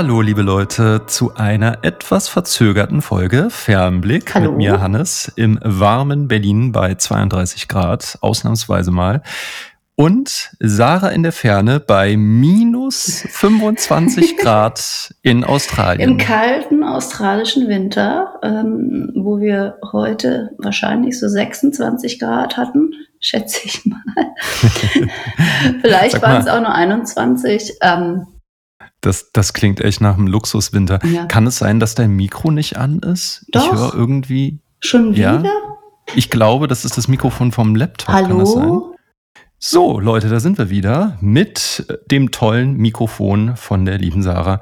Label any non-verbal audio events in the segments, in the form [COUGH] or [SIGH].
Hallo, liebe Leute, zu einer etwas verzögerten Folge Fernblick Hallo. mit mir, Hannes, im warmen Berlin bei 32 Grad, ausnahmsweise mal. Und Sarah in der Ferne bei minus 25 [LAUGHS] Grad in Australien. Im kalten australischen Winter, ähm, wo wir heute wahrscheinlich so 26 Grad hatten, schätze ich mal. [LAUGHS] Vielleicht waren es auch nur 21. Ähm, Das, das klingt echt nach einem Luxuswinter. Ja. Kann es sein, dass dein Mikro nicht an ist? Doch. Ich höre irgendwie. schon Ja? wieder? Ich glaube, das ist das Mikrofon vom Laptop. Kann das sein? Hallo? So, Leute, da sind wir wieder mit dem tollen Mikrofon von der lieben Sarah.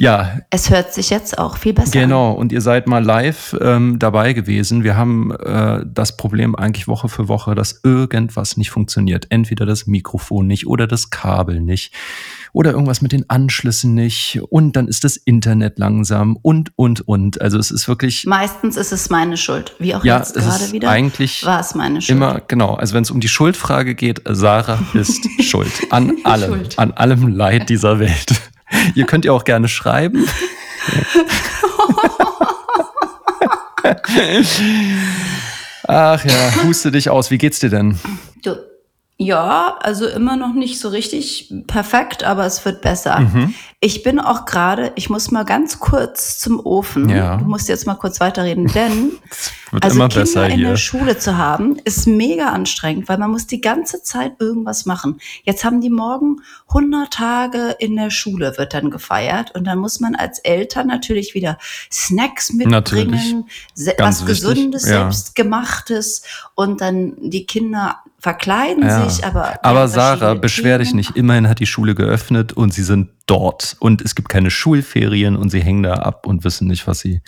Ja, Es hört sich jetzt auch viel besser an. genau. Und ihr seid mal live ähm, dabei gewesen. Wir haben äh, das Problem eigentlich Woche für Woche, dass irgendwas nicht funktioniert. Entweder das Mikrofon nicht oder das Kabel nicht oder irgendwas mit den Anschlüssen nicht. Und dann ist das Internet langsam und, und, und. Also es ist wirklich, Meistens ist es meine Schuld. Wie auch ja, jetzt gerade ist wieder. eigentlich War es meine Schuld. Immer, genau. Also wenn es um die Schuldfrage geht, Sarah ist [LAUGHS] schuld. An allem. Schuld. An allem Leid dieser Welt. [LAUGHS] Ihr könnt ihr auch gerne schreiben. [LAUGHS] Ach ja, huste dich aus. Wie geht's dir denn? Du, ja, also immer noch nicht so richtig perfekt, aber es wird besser. Mhm. Ich bin auch gerade, ich muss mal ganz kurz zum Ofen. Ja. Du musst jetzt mal kurz weiterreden, denn [LAUGHS] wird also immer Kinder in hier. der Schule zu haben, ist mega anstrengend, weil man muss die ganze Zeit irgendwas machen. Jetzt haben die morgen 100 Tage in der Schule, wird dann gefeiert. Und dann muss man als Eltern natürlich wieder Snacks mitbringen, was wichtig, Gesundes, ja. Selbstgemachtes. Und dann die Kinder verkleiden Ja. sich, aber. Aber Sarah, verschiedene beschwer dich nicht. Immerhin hat die Schule geöffnet und sie sind dort. Und es gibt keine Schulferien und sie hängen da ab und wissen nicht, was sie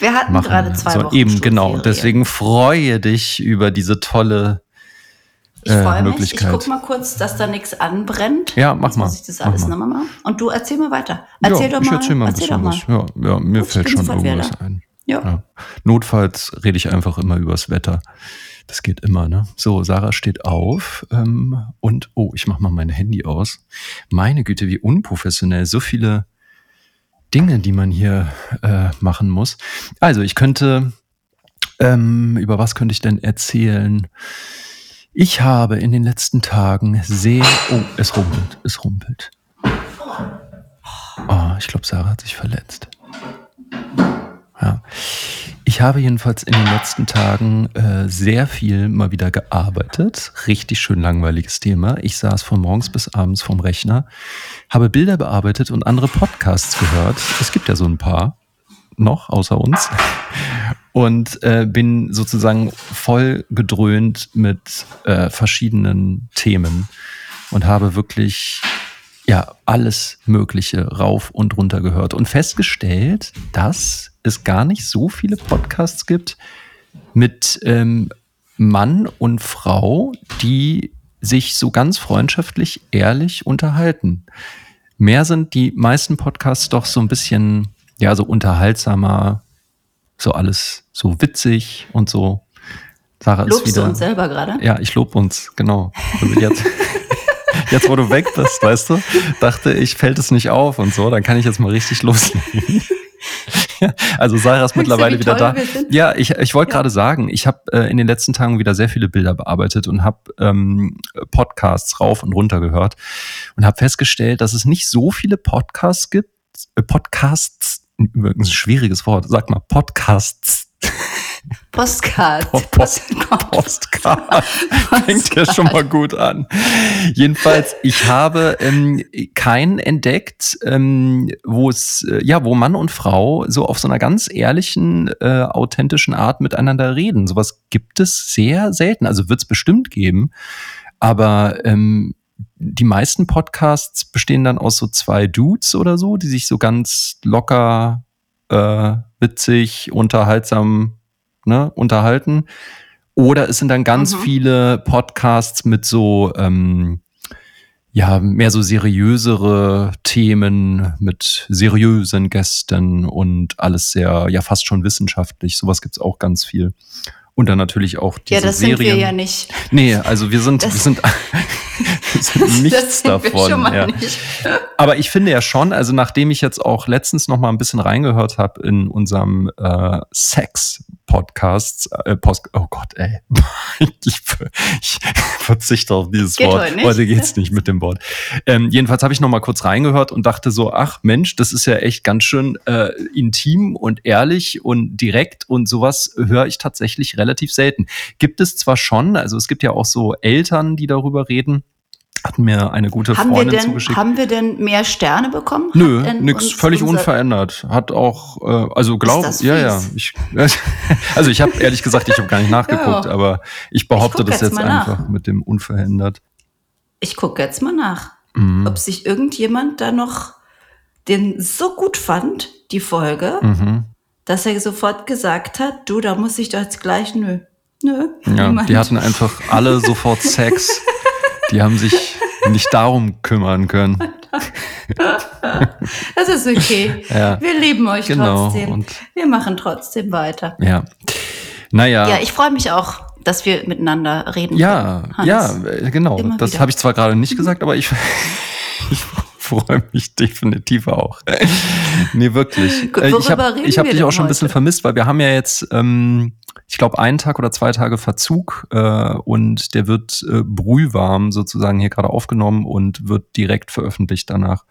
Wir hatten machen. gerade zwei so, Wochen. eben, genau. Deswegen freue dich über diese tolle Ich äh, freue mich. Ich Möglichkeit. guck mal kurz, dass da nichts anbrennt. Ja, mach Jetzt mal. muss ich das Mach alles mal. nochmal machen. Und du erzähl mal weiter. Erzähl ja, doch ich mal. erzähl mal ein erzähl doch bisschen mal. was. Ja, ja mir Gut, ich fällt schon irgendwas ein. Ja. Ja. Notfalls rede ich einfach immer übers Wetter. Das geht immer, ne? So, Sarah steht auf ähm, und oh, ich mach mal mein Handy aus. Meine Güte, wie unprofessionell. So viele Dinge, die man hier äh, machen muss. Also, ich könnte, ähm, über was könnte ich denn erzählen? Ich habe in den letzten Tagen sehr, oh, es rumpelt, es rumpelt. Oh, ich glaube, Sarah hat sich verletzt. Ja. Ich habe jedenfalls in den letzten Tagen äh, sehr viel mal wieder gearbeitet. Richtig schön langweiliges Thema. Ich saß von morgens bis abends vom Rechner, habe Bilder bearbeitet und andere Podcasts gehört. Es gibt ja so ein paar noch außer uns. Und äh, bin sozusagen voll gedröhnt mit äh, verschiedenen Themen und habe wirklich ja alles Mögliche rauf und runter gehört und festgestellt, dass es gar nicht so viele Podcasts gibt mit ähm, Mann und Frau, die sich so ganz freundschaftlich ehrlich unterhalten. Mehr sind die meisten Podcasts doch so ein bisschen, ja, so unterhaltsamer, so alles so witzig und so. Sarah Lobst ist du wieder. uns selber gerade? Ja, ich lob uns, genau. Also jetzt, [LAUGHS] jetzt, wo du weg bist, weißt du, dachte ich, fällt es nicht auf und so, dann kann ich jetzt mal richtig loslegen. [LAUGHS] also Sarah ist mittlerweile wie wieder da. Ja, ich, ich wollte Ja. gerade sagen, ich habe äh, in den letzten Tagen wieder sehr viele Bilder bearbeitet und habe ähm, Podcasts rauf und runter gehört und habe festgestellt, dass es nicht so viele Podcasts gibt, äh, Podcasts, übrigens ein schwieriges Wort, sag mal Podcasts. [LAUGHS] Postcard. [LAUGHS] Post, Postcard. Fängt ja schon mal gut an. Jedenfalls, ich habe ähm, keinen entdeckt, ähm, wo es, äh, ja, wo Mann und Frau so auf so einer ganz ehrlichen, äh, authentischen Art miteinander reden. Sowas gibt es sehr selten. Also wird es bestimmt geben. Aber ähm, die meisten Podcasts bestehen dann aus so zwei Dudes oder so, die sich so ganz locker, äh, witzig, unterhaltsam ne, unterhalten. Oder es sind dann ganz Mhm. viele Podcasts mit so, ähm, ja, mehr so seriösere Themen mit seriösen Gästen und alles sehr, ja, fast schon wissenschaftlich. Sowas gibt's auch ganz viel. Und dann natürlich auch diese Ja, das sind Serien. wir ja nicht. Nee, also wir sind, wir [LAUGHS] [LAUGHS] Das- sind, nichts davon. Ja. Nicht. Aber ich finde ja schon, also nachdem ich jetzt auch letztens noch mal ein bisschen reingehört habe in unserem äh, Sex Podcasts, äh, Post, oh Gott, ey, [LAUGHS] ich, ich verzichte auf dieses Geht Wort. Heute, heute geht's nicht mit dem Wort. Ähm, jedenfalls habe ich noch mal kurz reingehört und dachte so, ach Mensch, das ist ja echt ganz schön äh, intim und ehrlich und direkt und sowas höre ich tatsächlich relativ selten. Gibt es zwar schon, also es gibt ja auch so Eltern, die darüber reden, hat mir eine gute haben Freundin wir denn, zugeschickt. Haben wir denn mehr Sterne bekommen? Nö, nix, völlig unverändert. Hat auch, äh, also glaube, ja, ja. Ich, [LAUGHS] also ich habe ehrlich gesagt, ich habe gar nicht [LAUGHS] nachgeguckt, ja. aber ich behaupte ich das jetzt, jetzt einfach mit dem unverändert. Ich gucke jetzt mal nach, mhm. ob sich irgendjemand da noch den so gut fand, die Folge, mhm. dass er sofort gesagt hat, du, da muss ich doch jetzt gleich, nö. Nö. Ja, die hatten einfach alle sofort [LAUGHS] Sex. Die haben sich nicht darum kümmern können. [LAUGHS] Das ist okay. Ja. Wir lieben euch genau. trotzdem. Und wir machen trotzdem weiter. Ja. Naja. Ja, ich freue mich auch, dass wir miteinander reden. Ja, können, ja, genau. Immer das habe ich zwar gerade nicht gesagt, aber ich, [LAUGHS] ich freue mich definitiv auch. nee, wirklich. Gut, ich habe hab dich auch schon ein bisschen vermisst, weil wir haben ja jetzt ähm, ich glaube, einen Tag oder zwei Tage Verzug äh, und der wird äh, brühwarm sozusagen hier gerade aufgenommen und wird direkt veröffentlicht danach.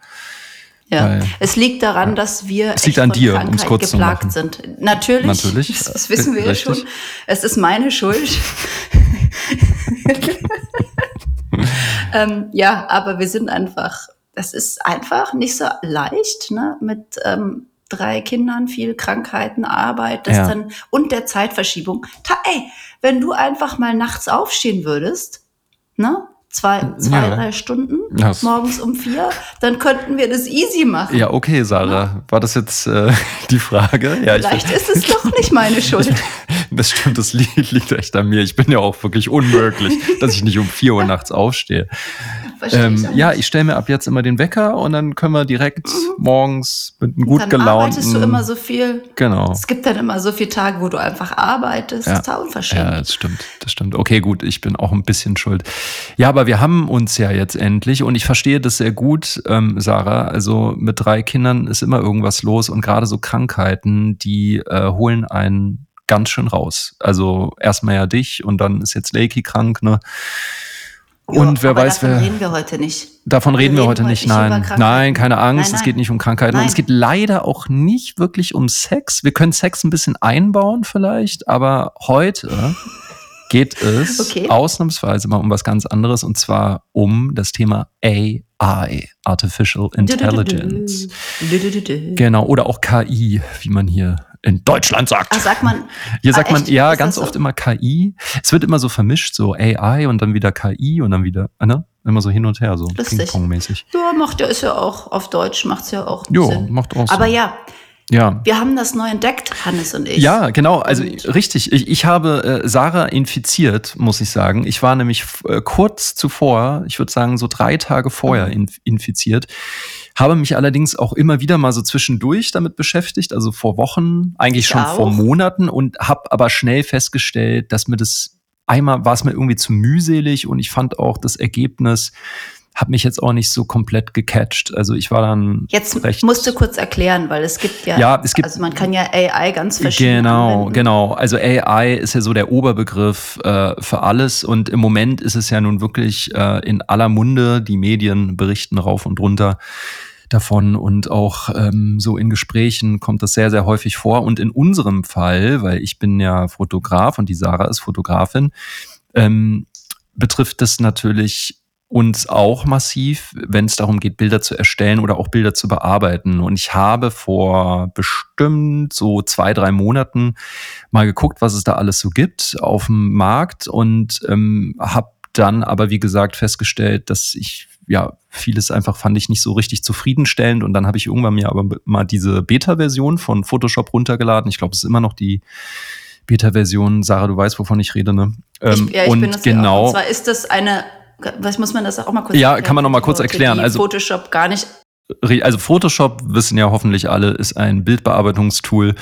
Ja, Weil, es liegt daran, ja. dass wir es liegt an dir, um es kurz geplagt zu machen. sind. Natürlich, Natürlich. [LAUGHS] Das, das wissen wir ja schon. Es ist meine Schuld. [LAUGHS] ähm, ja, aber wir sind einfach, das ist einfach nicht so leicht, ne, mit ähm, drei Kindern, viel Krankheiten, Arbeit, das ja. dann und der Zeitverschiebung. Ta ey, wenn du einfach mal nachts aufstehen würdest, ne? Zwei, zwei, ja. drei Stunden, das morgens um vier, dann könnten wir das easy machen. Ja, okay, Sarah. Ja. War das jetzt äh, [LAUGHS] die Frage? Ja, Vielleicht ich, ist es doch nicht meine [LAUGHS] Schuld. das stimmt, das [LAUGHS] liegt echt an mir. Ich bin ja auch wirklich unmöglich, dass ich nicht um vier Uhr nachts aufstehe. Ähm, ja, ich stelle mir ab jetzt immer den Wecker und dann können wir direkt mhm. morgens mit einem gut dann gelaunten. arbeitest du immer so viel. Genau. Es gibt dann immer so viele Tage, wo du einfach arbeitest. Ja. Total unverschämt. Ja, das stimmt. Das stimmt. Okay, gut, ich bin auch ein bisschen schuld. Ja, aber wir haben uns ja jetzt endlich und ich verstehe das sehr gut, ähm, Sarah. Also mit drei Kindern ist immer irgendwas los und gerade so Krankheiten, die äh, holen einen ganz schön raus. Also erstmal ja dich und dann ist jetzt Lakey krank, ne? Und jo, wer weiß, davon wer. Davon reden wir heute nicht. Davon reden wir, wir heute nicht, nein. Nein, keine Angst, nein, nein. es geht nicht um Krankheiten. Nein. Und es geht leider auch nicht wirklich um Sex. Wir können Sex ein bisschen einbauen vielleicht, aber heute geht es [LAUGHS] okay. ausnahmsweise mal um was ganz anderes und zwar um das Thema AI, Artificial Intelligence. Genau, oder auch KI, wie man hier in Deutschland sagt. Ach, sagt man. Hier sagt ah, man ja ganz so? oft immer KI. Es wird immer so vermischt, so AI und dann wieder KI und dann wieder, ne? Immer so hin und her, so Ping-Pong-mäßig. Ja, macht ja, ist ja auch auf Deutsch, macht's ja auch. Ja, macht auch Aber ja, ja. Wir haben das neu entdeckt, Hannes und ich. Ja, genau. Also und richtig. Ich, ich habe äh, Sarah infiziert, muss ich sagen. Ich war nämlich äh, kurz zuvor, ich würde sagen so drei Tage vorher mhm. in, infiziert. Habe mich allerdings auch immer wieder mal so zwischendurch damit beschäftigt, also vor Wochen, eigentlich ich schon auch. vor Monaten und habe aber schnell festgestellt, dass mir das einmal war es mir irgendwie zu mühselig und ich fand auch das Ergebnis hat mich jetzt auch nicht so komplett gecatcht. Also ich war dann. Jetzt recht musst du kurz erklären, weil es gibt ja, ja es gibt, also man kann ja AI ganz verschieden. Genau, anwenden. genau. Also AI ist ja so der Oberbegriff äh, für alles und im Moment ist es ja nun wirklich äh, in aller Munde. Die Medien berichten rauf und runter davon und auch ähm, so in Gesprächen kommt das sehr, sehr häufig vor. Und in unserem Fall, weil ich bin ja Fotograf und die Sarah ist Fotografin, ähm, betrifft das natürlich uns auch massiv, wenn es darum geht, Bilder zu erstellen oder auch Bilder zu bearbeiten. Und ich habe vor bestimmt so zwei, drei Monaten mal geguckt, was es da alles so gibt auf dem Markt und ähm, habe dann aber, wie gesagt, festgestellt, dass ich ja, vieles einfach fand ich nicht so richtig zufriedenstellend und dann habe ich irgendwann mir aber mal diese Beta-Version von Photoshop runtergeladen. Ich glaube, es ist immer noch die Beta-Version. Sarah, du weißt, wovon ich rede, ne? Ähm, ich, ja, ich und bin das genau. Ja und zwar ist das eine, was muss man das auch mal kurz Ja, erklären, kann man noch mal kurz erklären. Also Photoshop gar nicht. Also Photoshop wissen ja hoffentlich alle, ist ein Bildbearbeitungstool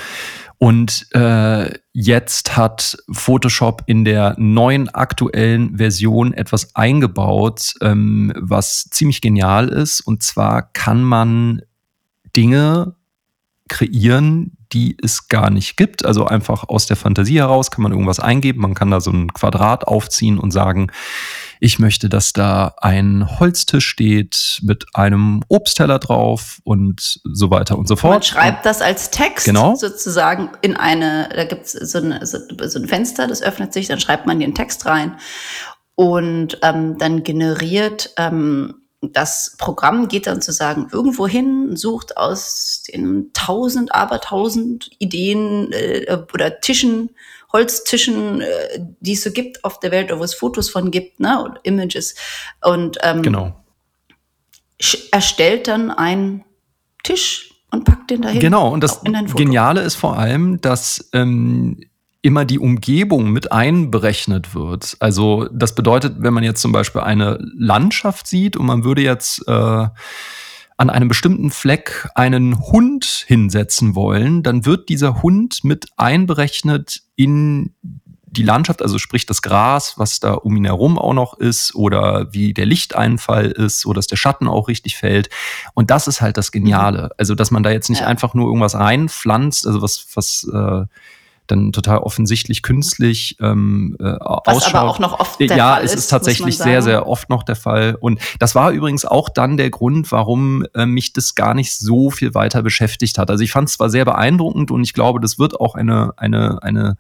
Und äh, jetzt hat Photoshop in der neuen aktuellen Version etwas eingebaut, ähm, was ziemlich genial ist. Und zwar kann man Dinge kreieren, die es gar nicht gibt. Also einfach aus der Fantasie heraus kann man irgendwas eingeben. Man kann da so ein Quadrat aufziehen und sagen, ich möchte, dass da ein Holztisch steht mit einem Obstteller drauf und so weiter und so fort. Man schreibt das als Text genau. sozusagen in eine, da gibt es so, eine, so, so ein Fenster, das öffnet sich, dann schreibt man den Text rein und ähm, dann generiert ähm, das Programm geht dann sozusagen irgendwo hin, sucht aus den tausend, abertausend Ideen äh, oder Tischen, Holztischen, äh, die es so gibt auf der Welt, oder wo es Fotos von gibt, ne, und Images. Und ähm, genau. erstellt dann einen Tisch und packt den dahin. Genau, und das Geniale ist vor allem, dass ähm, immer die Umgebung mit einberechnet wird. Also das bedeutet, wenn man jetzt zum Beispiel eine Landschaft sieht und man würde jetzt äh, an einem bestimmten Fleck einen Hund hinsetzen wollen, dann wird dieser Hund mit einberechnet in die Landschaft, also sprich das Gras, was da um ihn herum auch noch ist oder wie der Lichteinfall ist, so dass der Schatten auch richtig fällt. Und das ist halt das Geniale. Also, dass man da jetzt nicht ja. einfach nur irgendwas reinpflanzt, also was, was äh, dann total offensichtlich künstlich ähm, äh, Was ausschaut. aber auch noch oft der ja, Fall es ist tatsächlich sehr, sehr oft noch der Fall. Und das war übrigens auch dann der Grund, warum äh, mich das gar nicht so viel weiter beschäftigt hat. Also ich fand es zwar sehr beeindruckend und ich glaube, das wird auch eine, eine, eine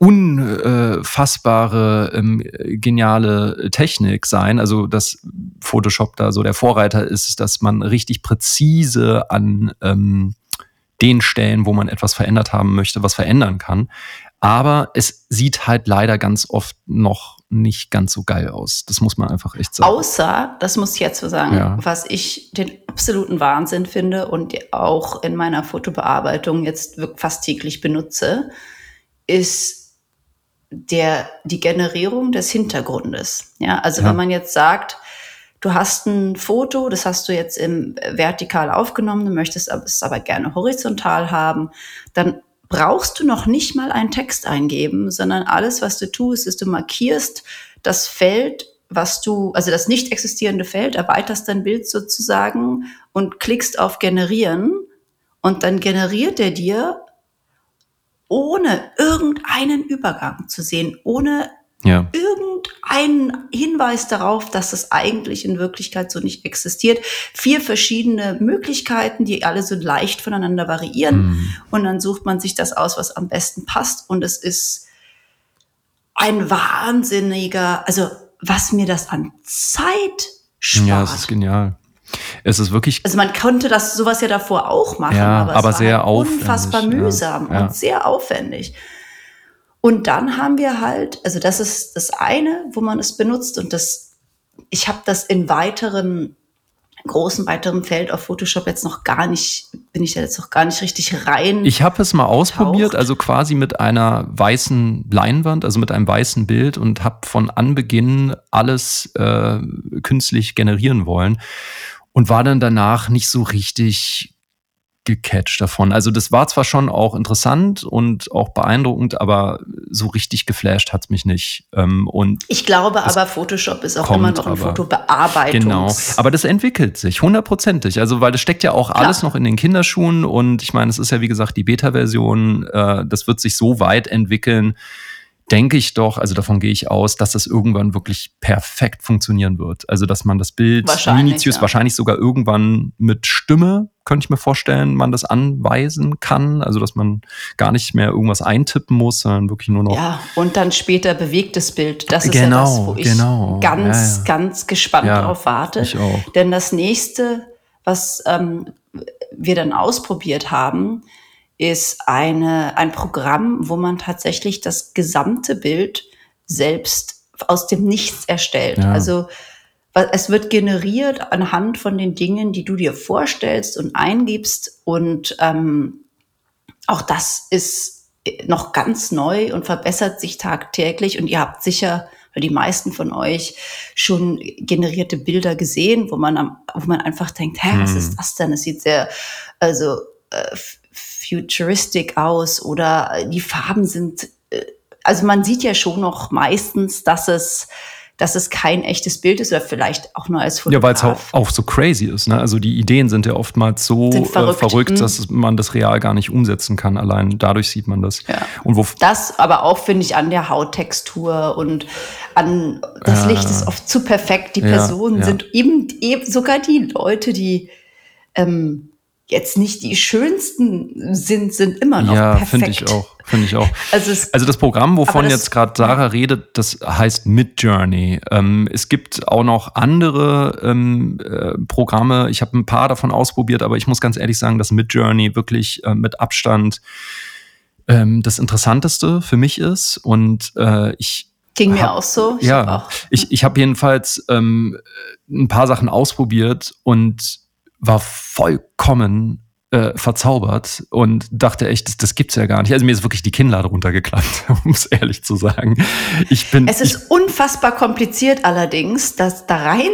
unfassbare, ähm, geniale Technik sein. Also, dass Photoshop da so der Vorreiter ist, dass man richtig präzise an ähm, den Stellen, wo man etwas verändert haben möchte, was verändern kann. Aber es sieht halt leider ganz oft noch nicht ganz so geil aus. Das muss man einfach echt sagen. Außer, das muss ich jetzt so sagen, ja. was ich den absoluten Wahnsinn finde und auch in meiner Fotobearbeitung jetzt fast täglich benutze, ist der, die Generierung des Hintergrundes. Ja, also ja. wenn man jetzt sagt, du hast ein Foto, das hast du jetzt im vertikal aufgenommen, du möchtest es aber gerne horizontal haben, dann brauchst du noch nicht mal einen Text eingeben, sondern alles, was du tust, ist, du markierst das Feld, was du, also das nicht existierende Feld, erweiterst dein Bild sozusagen und klickst auf Generieren. Und dann generiert er dir ohne irgendeinen Übergang zu sehen, ohne ja. irgendeinen Hinweis darauf, dass es eigentlich in Wirklichkeit so nicht existiert. Vier verschiedene Möglichkeiten, die alle so leicht voneinander variieren. Mhm. Und dann sucht man sich das aus, was am besten passt. Und es ist ein wahnsinniger, also was mir das an Zeit spart. Ja, es ist genial. Es ist wirklich. Also man konnte das sowas ja davor auch machen, ja, aber, aber sehr aufwendig, unfassbar mühsam ja, ja. und sehr aufwendig. Und dann haben wir halt, also das ist das eine, wo man es benutzt und das, ich habe das in weiteren großen weiteren Feld auf Photoshop jetzt noch gar nicht, bin ich da jetzt noch gar nicht richtig rein. Ich habe es mal ausprobiert, also quasi mit einer weißen Leinwand, also mit einem weißen Bild und habe von Anbeginn alles äh, künstlich generieren wollen und war dann danach nicht so richtig gecatcht davon. Also das war zwar schon auch interessant und auch beeindruckend, aber so richtig geflasht hat es mich nicht. Ähm, und ich glaube aber, Photoshop ist auch immer noch ein Fotobearbeitung. Genau, aber das entwickelt sich hundertprozentig. Also weil das steckt ja auch Klar. alles noch in den Kinderschuhen und ich meine, es ist ja wie gesagt die Beta-Version. Äh, das wird sich so weit entwickeln, denke ich doch, also davon gehe ich aus, dass das irgendwann wirklich perfekt funktionieren wird. Also, dass man das Bild wahrscheinlich, minutiös, ja. wahrscheinlich sogar irgendwann mit Stimme, könnte ich mir vorstellen, man das anweisen kann. Also, dass man gar nicht mehr irgendwas eintippen muss, sondern wirklich nur noch. Ja, und dann später bewegtes Bild. Das ist genau, ja das, wo ich genau. ganz, ja, ja. ganz gespannt drauf warte. Ich auch. Denn das nächste, was ähm, wir dann ausprobiert haben, ist eine, ein Programm, wo man tatsächlich das gesamte Bild selbst aus dem Nichts erstellt. Ja. Also es wird generiert anhand von den Dingen, die du dir vorstellst und eingibst. Und ähm, auch das ist noch ganz neu und verbessert sich tagtäglich. Und ihr habt sicher, weil die meisten von euch schon generierte Bilder gesehen, wo man, am, wo man einfach denkt, hä, was hm. ist das denn? Es sieht sehr, also äh, futuristic aus oder die Farben sind, äh, also man sieht ja schon noch meistens, dass es dass es kein echtes Bild ist oder vielleicht auch nur als Fotograf. Ja, weil es auch, auch, so crazy ist. Ne? Also die Ideen sind ja oftmals so verrückt, äh, verrückt mhm. dass man das real gar nicht umsetzen kann. Allein dadurch sieht man das. Ja. Und wo das aber auch, finde ich, an der Hauttextur und an das Licht ist oft zu perfekt. Die Personen ja, sind eben, eben sogar die Leute, die ähm, jetzt nicht die schönsten sind, sind immer noch ja, perfekt. Ja, finde ich auch. Finde ich auch. [LAUGHS] Also, es, also, das Programm, wovon das, jetzt gerade Sarah redet, das heißt Midjourney. Ähm, es gibt auch noch andere ähm, äh, Programme. Ich habe ein paar davon ausprobiert, aber ich muss ganz ehrlich sagen, dass Midjourney wirklich äh, mit Abstand ähm, das Interessanteste für mich ist. Und äh, ich Ging mir auch so. Ich ja, auch. ich, ich habe jedenfalls ähm, ein paar Sachen ausprobiert und war vollkommen äh, verzaubert und dachte echt, das, das gibt's ja gar nicht. Also mir ist wirklich die Kinnlade runtergeklappt, [LAUGHS] um es ehrlich zu sagen. Ich bin. Es ist ich, unfassbar kompliziert allerdings, das da rein,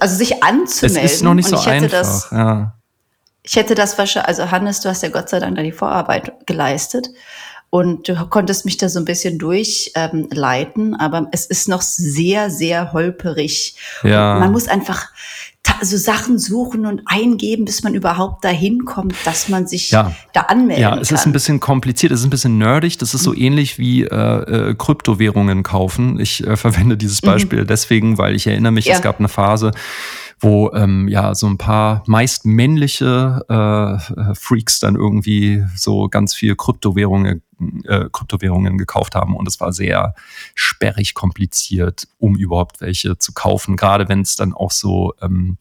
also sich anzumelden. Es ist noch nicht so einfach. Das, ja. Ich hätte das wahrscheinlich, also Hannes, du hast ja Gott sei Dank da die Vorarbeit geleistet. Und du konntest mich da so ein bisschen durchleiten, ähm, aber es ist noch sehr, sehr holperig. Ja. Und man muss einfach, so Sachen suchen und eingeben, bis man überhaupt dahin kommt, dass man sich ja. da anmelden kann. Ja, es ist ein bisschen kompliziert, es ist ein bisschen nerdig. Das ist so mhm. ähnlich wie äh, äh, Kryptowährungen kaufen. Ich äh, [LAUGHS] verwende dieses mhm. Beispiel mhm. deswegen, weil ich erinnere mich, ja. es gab eine Phase, wo ähm, ja so ein paar meist männliche äh, Freaks dann irgendwie so ganz viel Kryptowährungen, äh, Kryptowährungen gekauft haben und es war sehr sperrig kompliziert, um überhaupt welche zu kaufen. Gerade wenn es dann auch so ähm,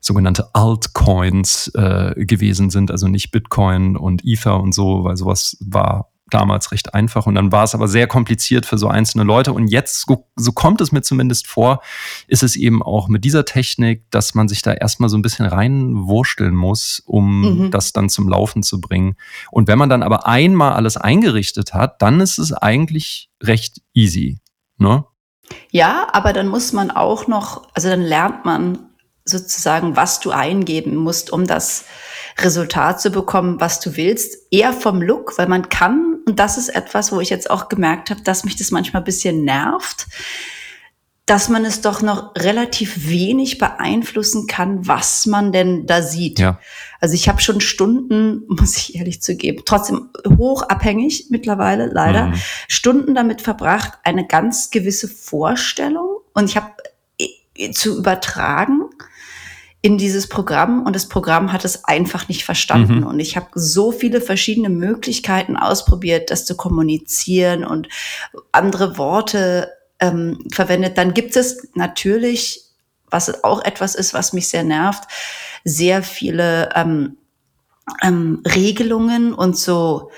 sogenannte Altcoins äh, gewesen sind, also nicht Bitcoin und Ether und so, weil sowas war damals recht einfach und dann war es aber sehr kompliziert für so einzelne Leute und jetzt, so kommt es mir zumindest vor, ist es eben auch mit dieser Technik, dass man sich da erstmal so ein bisschen reinwursteln muss, um mhm. das dann zum Laufen zu bringen. Und wenn man dann aber einmal alles eingerichtet hat, dann ist es eigentlich recht easy, ne? Ja, aber dann muss man auch noch, also dann lernt man sozusagen, was du eingeben musst, um das Resultat zu bekommen, was du willst. Eher vom Look, weil man kann, und das ist etwas, wo ich jetzt auch gemerkt habe, dass mich das manchmal ein bisschen nervt, dass man es doch noch relativ wenig beeinflussen kann, was man denn da sieht. Ja. Also ich habe schon Stunden, [LAUGHS] muss ich ehrlich zugeben, trotzdem hochabhängig mittlerweile leider, mhm. Stunden damit verbracht, eine ganz gewisse Vorstellung und ich habe äh, zu übertragen in dieses Programm und das Programm hat es einfach nicht verstanden. Mhm. Und ich habe so viele verschiedene Möglichkeiten ausprobiert, das zu kommunizieren und andere Worte ähm, verwendet. Dann gibt es natürlich, was auch etwas ist, was mich sehr nervt, sehr viele ähm, ähm, Regelungen und so.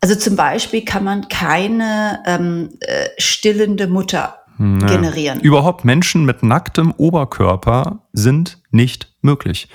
Also zum Beispiel kann man keine ähm, äh, stillende Mutter ja. generieren. Überhaupt Menschen mit nacktem Oberkörper sind nicht möglich.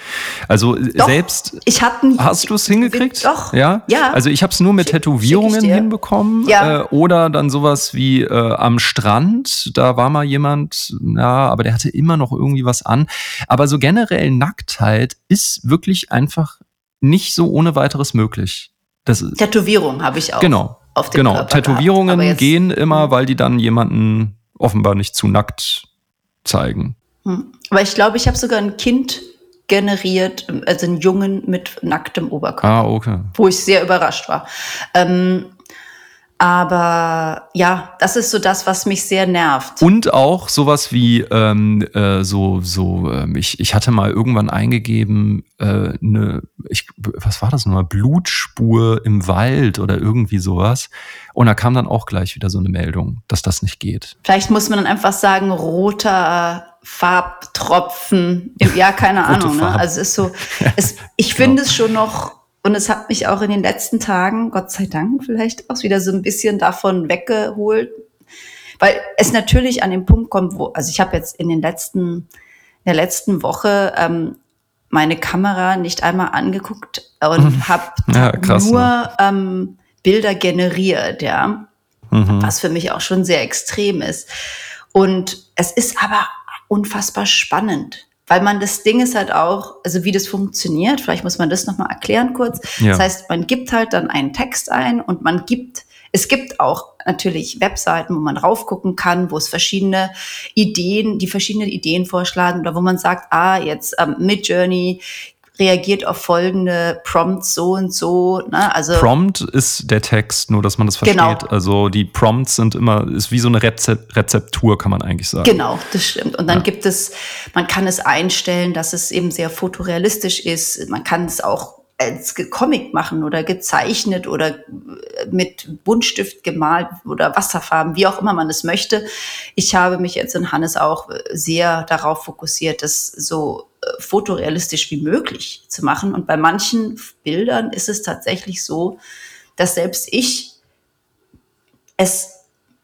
Also doch, selbst ich hatte hast du es hingekriegt? Doch. Ja. Ja. Also ich habe es nur mit schick, Tätowierungen schick hinbekommen. Ja. Äh, oder dann sowas wie äh, am Strand. Da war mal jemand, ja, aber der hatte immer noch irgendwie was an. Aber so generell Nacktheit ist wirklich einfach nicht so ohne weiteres möglich. Das, Tätowierung habe ich auch. Genau. Genau. Körper Tätowierungen gehen immer, hm. weil die dann jemanden offenbar nicht zu nackt zeigen. Hm. Aber ich glaube, ich habe sogar ein Kind generiert, also einen Jungen mit nacktem Oberkörper. Ah, okay. Wo ich sehr überrascht war. Ähm, aber ja, das ist so das, was mich sehr nervt. Und auch sowas wie ähm, äh, so, so, ähm, ich, ich hatte mal irgendwann eingegeben, äh, ne, ich, was war das nochmal? Blutspur im Wald oder irgendwie sowas. Und da kam dann auch gleich wieder so eine Meldung, dass das nicht geht. Vielleicht muss man dann einfach sagen, roter Farbtropfen. Ja, keine Ahnung. Ne? Also es ist so, [LAUGHS] es, ich genau. finde es schon noch und es hat mich auch in den letzten Tagen, Gott sei Dank, vielleicht auch wieder so ein bisschen davon weggeholt, weil es natürlich an den Punkt kommt, wo, also ich habe jetzt in den letzten, in der letzten Woche ähm, meine Kamera nicht einmal angeguckt und [LAUGHS] habe ja, nur ne? ähm, Bilder generiert, ja, mhm. was für mich auch schon sehr extrem ist. Und es ist aber unfassbar spannend. Weil man das Ding ist halt auch, also wie das funktioniert, vielleicht muss man das nochmal erklären kurz. Ja. Das heißt, man gibt halt dann einen Text ein und man gibt, es gibt auch natürlich Webseiten, wo man raufgucken kann, wo es verschiedene Ideen, die verschiedene Ideen vorschlagen oder wo man sagt, ah, jetzt ähm, Midjourney reagiert auf folgende Prompts so und so. Ne? Also Prompt ist der Text, nur dass man das versteht. Genau. Also die Prompts sind immer, ist wie so eine Rezep Rezeptur, kann man eigentlich sagen. Genau, das stimmt. Und dann ja. gibt es, man kann es einstellen, dass es eben sehr fotorealistisch ist. Man kann es auch als Comic machen oder gezeichnet oder mit Buntstift gemalt oder Wasserfarben, wie auch immer man es möchte. Ich habe mich jetzt in Hannes auch sehr darauf fokussiert, das so äh, fotorealistisch wie möglich zu machen. Und bei manchen Bildern ist es tatsächlich so, dass selbst ich es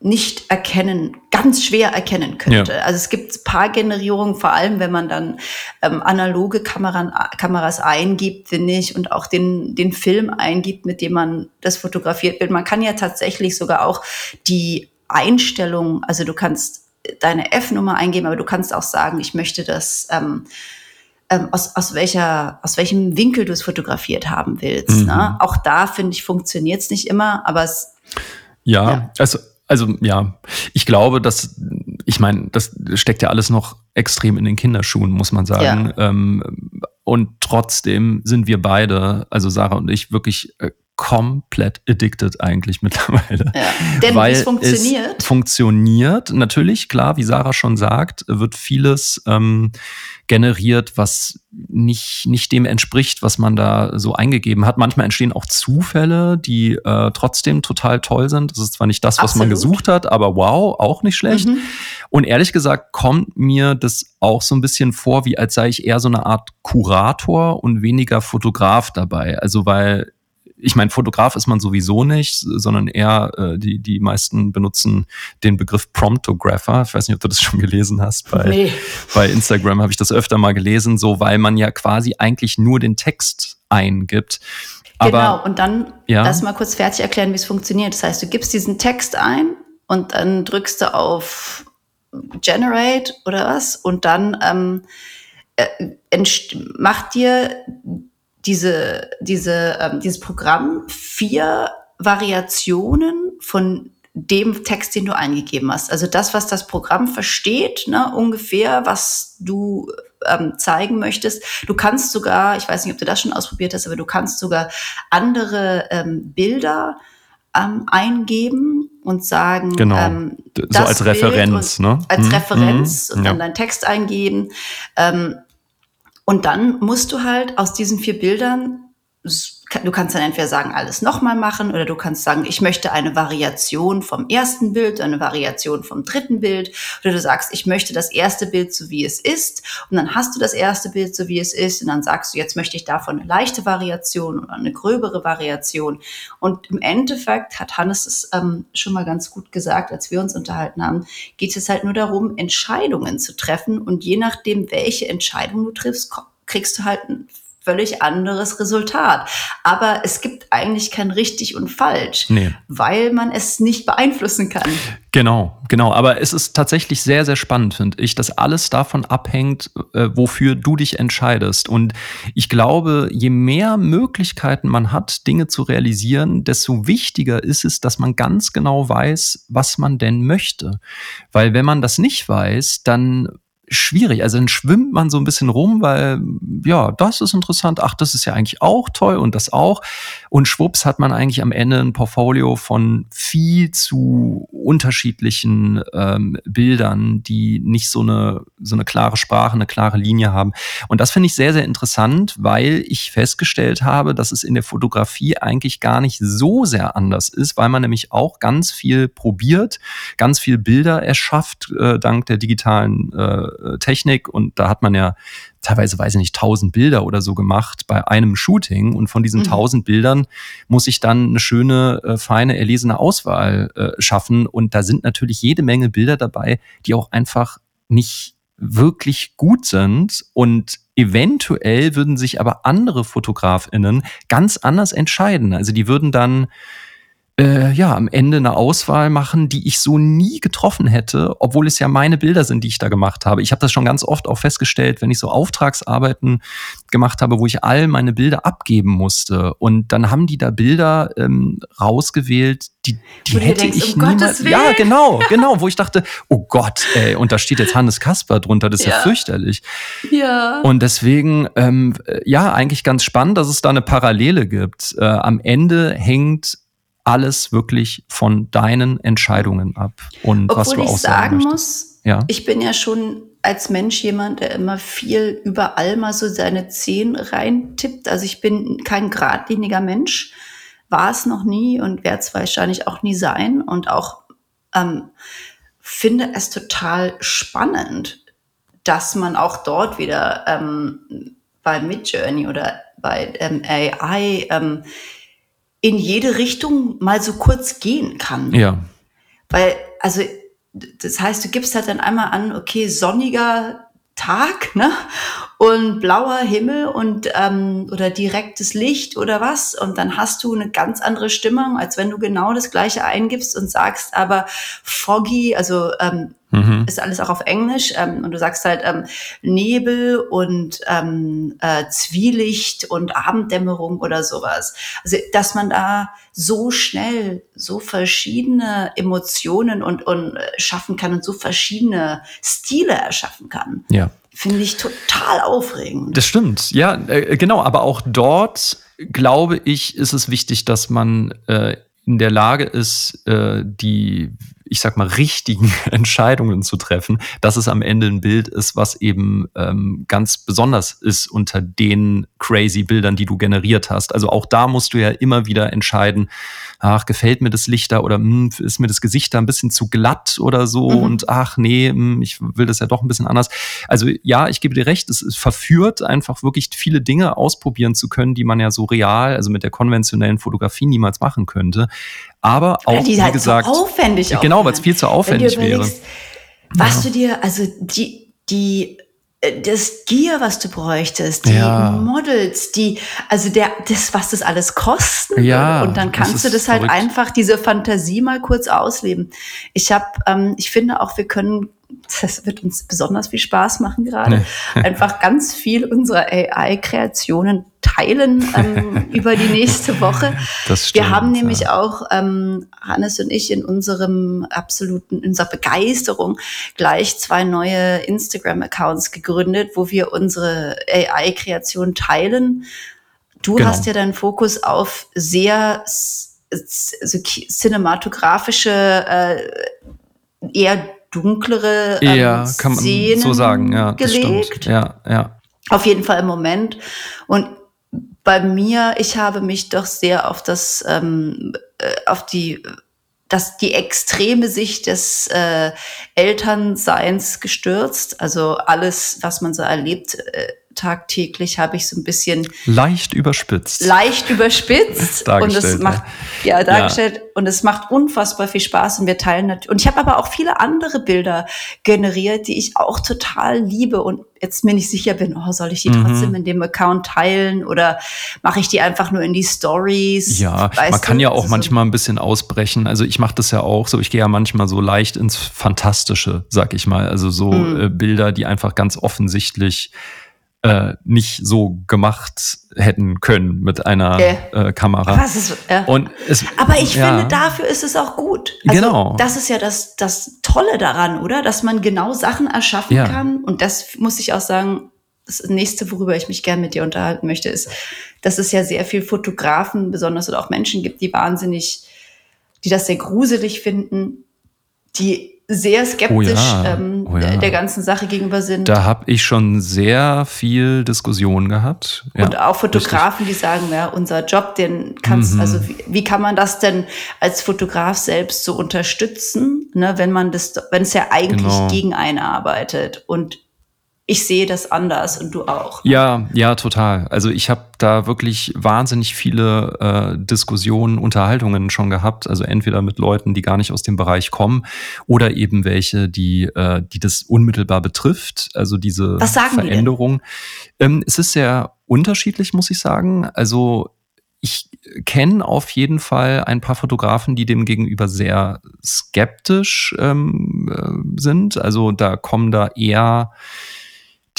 nicht erkennen, ganz schwer erkennen könnte. Ja. Also es gibt paar Generierungen, vor allem wenn man dann ähm, analoge Kameran, Kameras eingibt, finde ich, und auch den, den Film eingibt, mit dem man das fotografiert wird. Man kann ja tatsächlich sogar auch die Einstellung, also du kannst deine F-Nummer eingeben, aber du kannst auch sagen, ich möchte das ähm, ähm, aus, aus, welcher, aus welchem Winkel du es fotografiert haben willst. Mhm. Ne? Auch da, finde ich, funktioniert es nicht immer, aber es ja, ja, also also ja, ich glaube, dass, ich meine, das steckt ja alles noch extrem in den Kinderschuhen, muss man sagen. Ja. Ähm, und trotzdem sind wir beide, also Sarah und ich, wirklich äh, komplett addicted eigentlich [LAUGHS] mittlerweile. Ja. Denn weil es funktioniert. Es funktioniert. Natürlich, klar, wie Sarah schon sagt, wird vieles ähm, generiert, was nicht, nicht dem entspricht, was man da so eingegeben hat. Manchmal entstehen auch Zufälle, die äh, trotzdem total toll sind. Das ist zwar nicht das, was Absolut. man gesucht hat, aber wow, auch nicht schlecht. Mhm. Und ehrlich gesagt kommt mir das auch so ein bisschen vor, wie als sei ich eher so eine Art Kurator und weniger Fotograf dabei. Also weil ich meine, Fotograf ist man sowieso nicht, sondern eher äh, die, die meisten benutzen den Begriff Promptographer. Ich weiß nicht, ob du das [LAUGHS] schon gelesen hast. Bei, nee. bei Instagram habe ich das öfter mal gelesen, so weil man ja quasi eigentlich nur den Text eingibt. Aber, genau, und dann ja. lass mal kurz fertig erklären, wie es funktioniert. Das heißt, du gibst diesen Text ein und dann drückst du auf Generate oder was und dann ähm, äh, macht dir diese, diese, ähm, dieses Programm vier Variationen von dem Text, den du eingegeben hast. Also das, was das Programm versteht, ne, ungefähr, was du ähm, zeigen möchtest. Du kannst sogar, ich weiß nicht, ob du das schon ausprobiert hast, aber du kannst sogar andere ähm, Bilder ähm, eingeben und sagen, genau. ähm, so als Referenz, ne? Als mhm. Referenz mhm. und dann ja. deinen Text eingeben. Ähm, und dann musst du halt aus diesen vier Bildern du kannst dann entweder sagen, alles nochmal machen oder du kannst sagen, ich möchte eine Variation vom ersten Bild, eine Variation vom dritten Bild. Oder du sagst, ich möchte das erste Bild so wie es ist. Und dann hast du das erste Bild so wie es ist. Und dann sagst du, jetzt möchte ich davon eine leichte Variation oder eine gröbere Variation. Und im Endeffekt hat Hannes es ähm, schon mal ganz gut gesagt, als wir uns unterhalten haben, geht es halt nur darum, Entscheidungen zu treffen. Und je nachdem, welche Entscheidung du triffst, kriegst du halt völlig anderes Resultat. Aber es gibt eigentlich kein richtig und falsch, nee. weil man es nicht beeinflussen kann. Genau, genau. Aber es ist tatsächlich sehr, sehr spannend, finde ich, dass alles davon abhängt, äh, wofür du dich entscheidest. Und ich glaube, je mehr Möglichkeiten man hat, Dinge zu realisieren, desto wichtiger ist es, dass man ganz genau weiß, was man denn möchte. Weil wenn man das nicht weiß, dann schwierig. Also dann schwimmt man so ein bisschen rum, weil ja, das ist interessant, ach, das ist ja eigentlich auch toll und das auch. Und schwupps hat man eigentlich am Ende ein Portfolio von viel zu unterschiedlichen ähm, Bildern, die nicht so eine, so eine klare Sprache, eine klare Linie haben. Und das finde ich sehr, sehr interessant, weil ich festgestellt habe, dass es in der Fotografie eigentlich gar nicht so sehr anders ist, weil man nämlich auch ganz viel probiert, ganz viel Bilder erschafft, äh, dank der digitalen äh, äh, Technik und da hat man ja teilweise, weiß ich nicht, tausend Bilder oder so gemacht bei einem Shooting und von diesen mhm. tausend Bildern muss ich dann eine schöne, äh, feine, erlesene Auswahl äh, schaffen und da sind natürlich jede Menge Bilder dabei, die auch einfach nicht wirklich gut sind und eventuell würden sich aber andere Fotografinnen ganz anders entscheiden. Also die würden dann äh, ja, am Ende eine Auswahl machen, die ich so nie getroffen hätte, obwohl es ja meine Bilder sind, die ich da gemacht habe. Ich habe das schon ganz oft auch festgestellt, wenn ich so Auftragsarbeiten gemacht habe, wo ich all meine Bilder abgeben musste. Und dann haben die da Bilder ähm, rausgewählt, die, die hätte denkst, ich um niemals. Ja, genau, [LAUGHS] genau, wo ich dachte, oh Gott, ey, und da steht jetzt Hannes Kasper drunter, das ist ja, ja fürchterlich. Ja. Und deswegen, ähm, ja, eigentlich ganz spannend, dass es da eine Parallele gibt. Äh, am Ende hängt alles wirklich von deinen Entscheidungen ab und Obwohl was du ich sagen möchtest. muss, ja? ich bin ja schon als Mensch jemand, der immer viel überall mal so seine Zehen reintippt. Also ich bin kein geradliniger Mensch, war es noch nie und werde es wahrscheinlich auch nie sein und auch ähm, finde es total spannend, dass man auch dort wieder ähm, bei Midjourney oder bei ähm, AI ähm, in jede Richtung mal so kurz gehen kann. Ja. Weil, also, das heißt, du gibst halt dann einmal an, okay, sonniger Tag, [LAUGHS] ne? Und blauer Himmel und ähm, oder direktes Licht oder was. Und dann hast du eine ganz andere Stimmung, als wenn du genau das gleiche eingibst und sagst, aber foggy, also ähm, mhm. ist alles auch auf Englisch. Ähm, und du sagst halt ähm, Nebel und ähm, äh, Zwielicht und Abenddämmerung oder sowas. Also, dass man da so schnell so verschiedene Emotionen und, und äh, schaffen kann und so verschiedene Stile erschaffen kann. Ja. Finde ich total aufregend. Das stimmt, ja, äh, genau. Aber auch dort, glaube ich, ist es wichtig, dass man äh, in der Lage ist, äh, die ich sag mal, richtigen [LAUGHS] Entscheidungen zu treffen, dass es am Ende ein Bild ist, was eben ähm, ganz besonders ist unter den crazy Bildern, die du generiert hast. Also auch da musst du ja immer wieder entscheiden, ach, gefällt mir das Licht da oder mh, hm, ist mir das Gesicht da ein bisschen zu glatt oder so mhm. und ach nee, mh, hm, ich will das ja doch ein bisschen anders. Also ja, ich gebe dir recht, es, es verführt einfach wirklich viele Dinge ausprobieren zu können, die man ja so real, also mit der konventionellen Fotografie niemals machen könnte. Aber auch, die wie halt gesagt, so aufwendig genau, weil es viel zu aufwendig wäre. Was ja. du dir, also die, die, äh, das Gear, was du bräuchtest, die ja. Models, die, also der, das, was das alles kosten ja, würde. Und dann kannst das du das halt verrückt. einfach, diese Fantasie mal kurz ausleben. Ich habe, ähm, ich finde auch, wir können das wird uns besonders viel Spaß machen gerade, [LAUGHS] einfach ganz viel unserer AI-Kreationen teilen ähm, [LAUGHS] über die nächste Woche. Das stimmt, Wir haben nämlich ja. auch, ähm, Hannes und ich, in unserem absoluten, in unserer Begeisterung gleich zwei neue Instagram-Accounts gegründet, wo wir unsere AI-Kreation teilen. Du genau. hast ja deinen Fokus auf sehr so cinematografische, äh, eher dunklere ähm, ja, kann man Szenen so sagen. Ja, gelegt. Ja, ja. Auf jeden Fall im Moment. Und bei mir, ich habe mich doch sehr auf das, ähm, äh, auf die, das, die extreme Sicht des äh, Elternseins gestürzt. Also alles, was man so erlebt, äh, tagtäglich habe ich so ein bisschen leicht überspitzt. Leicht überspitzt [LAUGHS] und es macht ja, ja dargestellt ja. und es macht unfassbar viel Spaß und wir teilen natürlich und ich habe aber auch viele andere Bilder generiert, die ich auch total liebe und jetzt mir nicht sicher bin, oh, soll ich die mhm. trotzdem in dem Account teilen oder mache ich die einfach nur in die Stories? Ja, man kann ja auch manchmal ein bisschen ausbrechen. Also ich mache das ja auch so, ich gehe ja manchmal so leicht ins Fantastische, sag ich mal. Also so mhm. äh, Bilder, die einfach ganz offensichtlich äh, nicht so gemacht hätten können mit einer yeah. äh, Kamera. Aber, ist, ja. Und es, Aber ich ja. finde, dafür ist es auch gut. Also, genau. Das ist ja das, das Tolle daran, oder? Dass man genau Sachen erschaffen ja. kann. Und das muss ich auch sagen, das nächste, worüber ich mich gerne mit dir unterhalten möchte, ist, dass es ja sehr viel Fotografen, besonders oder auch Menschen gibt, die wahnsinnig, die das sehr gruselig finden, die sehr skeptisch oh ja, ähm, oh ja. der ganzen Sache gegenüber sind. Da habe ich schon sehr viel Diskussion gehabt. Ja, und auch Fotografen, richtig. die sagen, ja, unser Job, den kannst, mhm. also wie, wie, kann man das denn als Fotograf selbst so unterstützen, ne, wenn man das, wenn es ja eigentlich genau. gegen einen arbeitet und ich sehe das anders und du auch. Ne? Ja, ja, total. Also ich habe da wirklich wahnsinnig viele äh, Diskussionen, Unterhaltungen schon gehabt. Also entweder mit Leuten, die gar nicht aus dem Bereich kommen, oder eben welche, die, äh, die das unmittelbar betrifft. Also diese Veränderung. Ähm, es ist sehr unterschiedlich, muss ich sagen. Also ich kenne auf jeden Fall ein paar Fotografen, die dem gegenüber sehr skeptisch ähm, äh, sind. Also da kommen da eher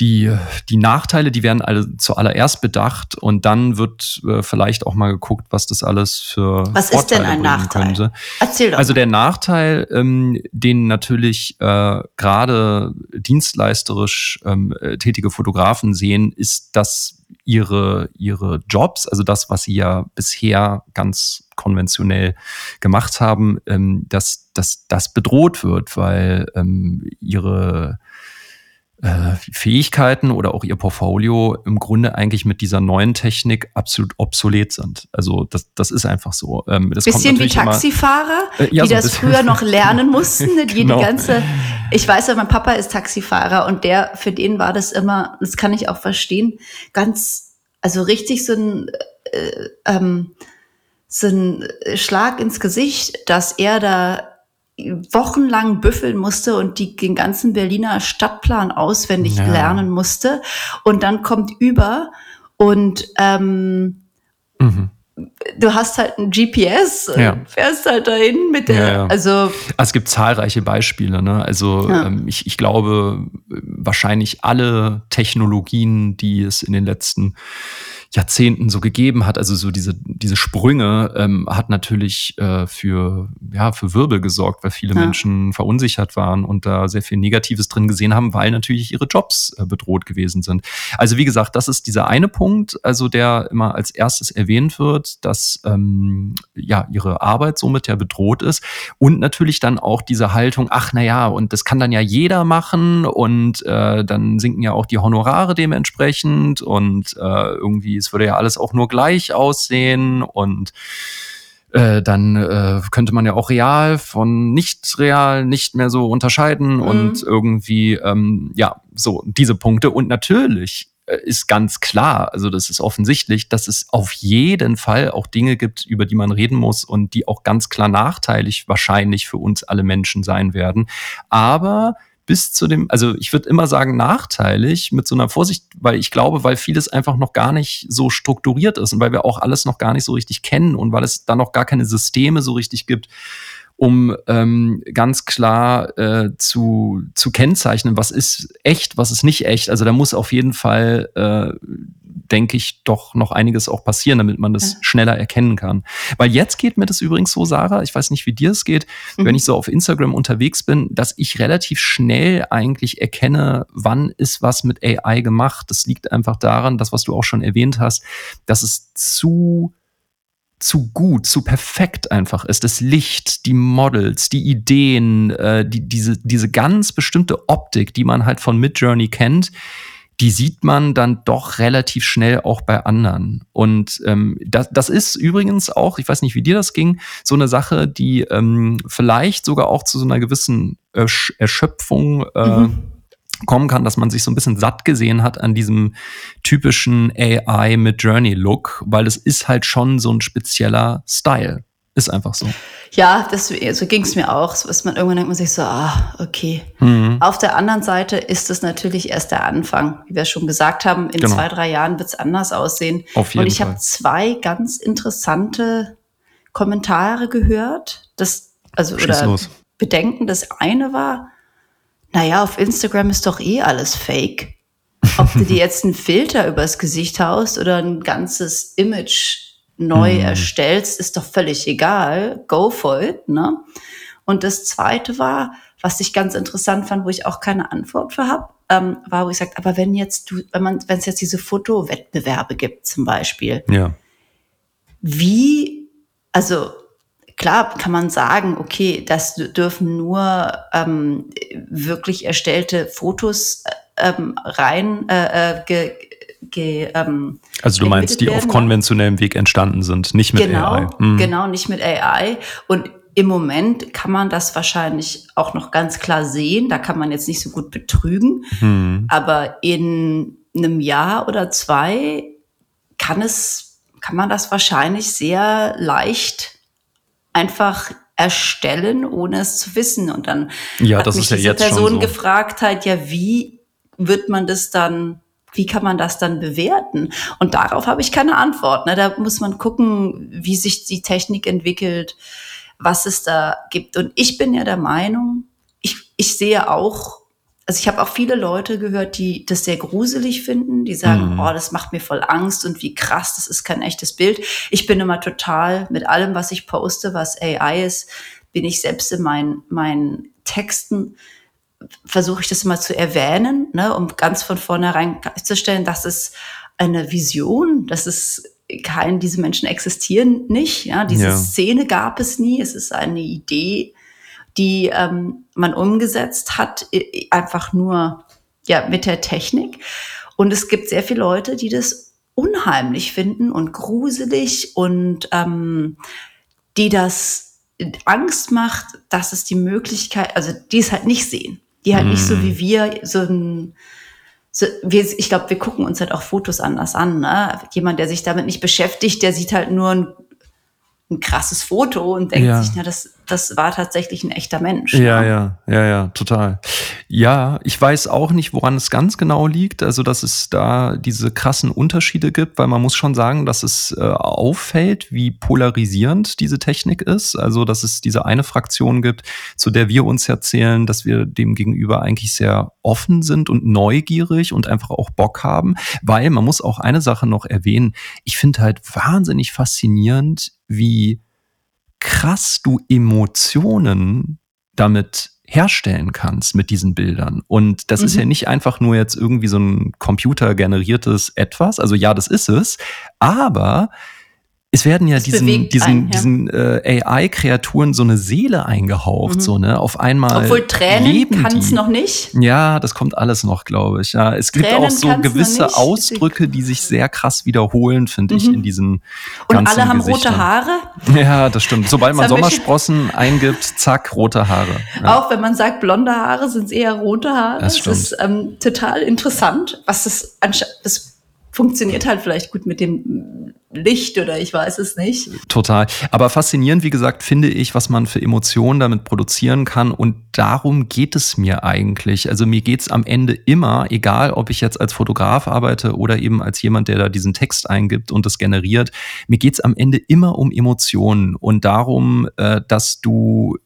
die, die Nachteile, die werden alle zuallererst bedacht und dann wird äh, vielleicht auch mal geguckt, was das alles für was Vorteile ist denn ein Nachteil? Könnte. Erzähl doch. Also der Nachteil, ähm, den natürlich äh, gerade dienstleisterisch ähm, äh, tätige Fotografen sehen, ist, dass ihre, ihre Jobs, also das, was sie ja bisher ganz konventionell gemacht haben, ähm, dass, dass das bedroht wird, weil ähm, ihre äh, Fähigkeiten oder auch ihr Portfolio im Grunde eigentlich mit dieser neuen Technik absolut obsolet sind. Also das, das ist einfach so. Ähm, das bisschen wie Taxifahrer, immer, äh, ja, die so das früher noch lernen mussten. Die, [LAUGHS] genau. die ganze, ich weiß ja, mein Papa ist Taxifahrer und der, für den war das immer, das kann ich auch verstehen, ganz, also richtig so ein, äh, ähm, so ein Schlag ins Gesicht, dass er da wochenlang büffeln musste und die, den ganzen Berliner Stadtplan auswendig ja. lernen musste. Und dann kommt über und ähm, mhm. du hast halt ein GPS und ja. fährst halt dahin mit der. Ja, also es gibt zahlreiche Beispiele. Ne? Also ähm, ich, ich glaube, wahrscheinlich alle Technologien, die es in den letzten Jahrzehnten so gegeben hat, also so diese, diese Sprünge, ähm, hat natürlich äh, für, ja, für Wirbel gesorgt, weil viele ja. Menschen verunsichert waren und da sehr viel Negatives drin gesehen haben, weil natürlich ihre Jobs äh, bedroht gewesen sind. Also wie gesagt, das ist dieser eine Punkt, also der immer als erstes erwähnt wird, dass ähm, ja ihre Arbeit somit ja bedroht ist und natürlich dann auch diese Haltung, ach na ja, und das kann dann ja jeder machen und äh, dann sinken ja auch die Honorare dementsprechend und äh, irgendwie es würde ja alles auch nur gleich aussehen und äh, dann äh, könnte man ja auch real von nicht real nicht mehr so unterscheiden mhm. und irgendwie, ähm, ja, so diese Punkte. Und natürlich äh, ist ganz klar, also das ist offensichtlich, dass es auf jeden Fall auch Dinge gibt, über die man reden muss und die auch ganz klar nachteilig wahrscheinlich für uns alle Menschen sein werden. Aber bis zu dem, also ich würde immer sagen nachteilig mit so einer Vorsicht, weil ich glaube, weil vieles einfach noch gar nicht so strukturiert ist und weil wir auch alles noch gar nicht so richtig kennen und weil es da noch gar keine Systeme so richtig gibt, um ähm, ganz klar äh, zu, zu kennzeichnen, was ist echt, was ist nicht echt. Also da muss auf jeden Fall äh, denke ich, doch noch einiges auch passieren, damit man das ja. schneller erkennen kann. Weil jetzt geht mir das übrigens so, Sarah, ich weiß nicht, wie dir es geht, mhm. wenn ich so auf Instagram unterwegs bin, dass ich relativ schnell eigentlich erkenne, wann ist was mit AI gemacht. Das liegt einfach daran, dass was du auch schon erwähnt hast, dass es zu zu gut, zu perfekt einfach ist. Das Licht, die Models, die Ideen, äh, die, diese, diese ganz bestimmte Optik, die man halt von Midjourney kennt, die sieht man dann doch relativ schnell auch bei anderen. Und ähm, das, das ist übrigens auch, ich weiß nicht, wie dir das ging, so eine Sache, die ähm, vielleicht sogar auch zu so einer gewissen Ersch Erschöpfung äh, mhm. kommen kann, dass man sich so ein bisschen satt gesehen hat an diesem typischen AI mit Journey-Look, weil es ist halt schon so ein spezieller Style. Ist einfach so. Ja, das, so ging es mir auch. So ist man irgendwann denkt man sich so, ah, okay. Mhm. Auf der anderen Seite ist es natürlich erst der Anfang. Wie wir schon gesagt haben, in genau. zwei, drei Jahren wird es anders aussehen. Auf jeden Und ich habe zwei ganz interessante Kommentare gehört. Das, also, Schieß oder los. Bedenken. Das eine war, naja, auf Instagram ist doch eh alles fake. Ob du dir [LAUGHS] jetzt einen Filter übers Gesicht haust oder ein ganzes Image neu mhm. erstellst, ist doch völlig egal. Go for it, ne? Und das zweite war, was ich ganz interessant fand, wo ich auch keine Antwort für habe, ähm, war, wo ich sagte, aber wenn jetzt du, wenn man, wenn es jetzt diese Fotowettbewerbe gibt, zum Beispiel, ja. wie, also klar kann man sagen, okay, das dürfen nur ähm, wirklich erstellte Fotos ähm, rein äh, äh ge, ge, ähm, Also du meinst, die werden. auf konventionellem Weg entstanden sind, nicht mit genau, AI. Mhm. Genau, nicht mit AI. Und im Moment kann man das wahrscheinlich auch noch ganz klar sehen. Da kann man jetzt nicht so gut betrügen. Mhm. Aber in einem Jahr oder zwei kann es, kann man das wahrscheinlich sehr leicht einfach erstellen, ohne es zu wissen. Und dann ja, hat mich diese ja Person so. gefragt halt, ja, wie wird man das dann wie kann man das dann bewerten? Und darauf habe ich keine Antwort. Ne? Da muss man gucken, wie sich die Technik entwickelt, was es da gibt. Und ich bin ja der Meinung, ich, ich sehe auch, also ich habe auch viele Leute gehört, die das sehr gruselig finden, die sagen, mhm. oh, das macht mir voll Angst und wie krass, das ist kein echtes Bild. Ich bin immer total mit allem, was ich poste, was AI ist, bin ich selbst in meinen, meinen Texten versuche ich das mal zu erwähnen, ne, um ganz von vornherein klarzustellen, dass es eine Vision, dass es kein, diese Menschen existieren nicht, ja, diese ja. Szene gab es nie, es ist eine Idee, die ähm, man umgesetzt hat, einfach nur ja mit der Technik. Und es gibt sehr viele Leute, die das unheimlich finden und gruselig und ähm, die das Angst macht, dass es die Möglichkeit, also die es halt nicht sehen die halt mm. nicht so wie mhm. wir so ein so, wir, ich glaube, wir gucken uns halt auch Fotos anders an. Ne? Jemand, der sich damit nicht beschäftigt, der sieht halt nur ein ein krasses Foto und denkt ja. sich, na, das, das war tatsächlich ein echter Mensch. Ja, ja, ja, ja, total. Ja, ich weiß auch nicht, woran es ganz genau liegt, also dass es da diese krassen Unterschiede gibt, weil man muss schon sagen, dass es äh, auffällt, wie polarisierend diese Technik ist. Also, dass es diese eine Fraktion gibt, zu der wir uns erzählen, dass wir dem gegenüber eigentlich sehr offen sind und neugierig und einfach auch Bock haben, weil man muss auch eine Sache noch erwähnen. Ich finde halt wahnsinnig faszinierend, wie krass du Emotionen damit herstellen kannst mit diesen Bildern. Und das mhm. ist ja mhm. nicht einfach nur jetzt irgendwie so ein computergeneriertes etwas. Also ja, das ist es. Aber es werden ja diesen, diesen, einen, ja. diesen äh, AI-Kreaturen so eine Seele eingehaucht, mhm. so, ne? Auf einmal. Obwohl Tränen kann es noch nicht. Ja, das kommt alles noch, glaube ich. Ja, es Tränen gibt auch so gewisse Ausdrücke, die sich sehr krass wiederholen, finde mhm. ich, in diesen. Und alle haben Gesichtern. rote Haare. Ja, das stimmt. Sobald man Sommersprossen eingibt, zack, rote Haare. Ja. Auch wenn man sagt, blonde Haare sind es eher rote Haare. Das, das ist ähm, total interessant, was das anscheinend funktioniert halt vielleicht gut mit dem Licht oder ich weiß es nicht. Total. Aber faszinierend, wie gesagt, finde ich, was man für Emotionen damit produzieren kann. Und darum geht es mir eigentlich. Also mir geht es am Ende immer, egal ob ich jetzt als Fotograf arbeite oder eben als jemand, der da diesen Text eingibt und das generiert, mir geht es am Ende immer um Emotionen und darum, äh, dass du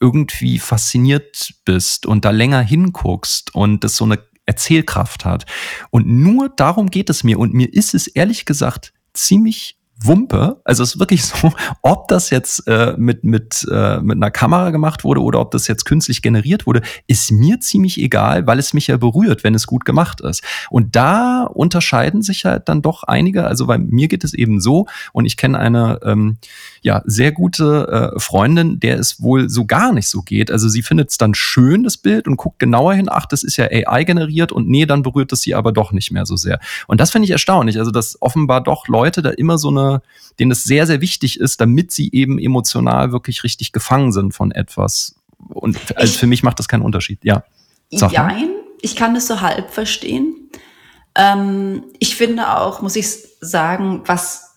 irgendwie fasziniert bist und da länger hinguckst und das so eine Erzählkraft hat. Und nur darum geht es mir. Und mir ist es ehrlich gesagt ziemlich Wumpe. Also es ist wirklich so, [LAUGHS] ob das jetzt äh, mit, mit, äh, mit einer Kamera gemacht wurde oder ob das jetzt künstlich generiert wurde, ist mir ziemlich egal, weil es mich ja berührt, wenn es gut gemacht ist. Und da unterscheiden sich halt dann doch einige. Also bei mir geht es eben so und ich kenne eine ähm, ja, sehr gute äh, Freundin, der es wohl so gar nicht so geht. Also sie findet es dann schön, das Bild, und guckt genauer hin, ach, das ist ja AI generiert und nee, dann berührt es sie aber doch nicht mehr so sehr. Und das finde ich erstaunlich. Also, dass offenbar doch Leute da immer so eine, denen es sehr, sehr wichtig ist, damit sie eben emotional wirklich richtig gefangen sind von etwas. Und also für mich macht das keinen Unterschied. Ja. Sag Jein, ich kann das so halb verstehen. Ähm, ich finde auch, muss ich sagen, was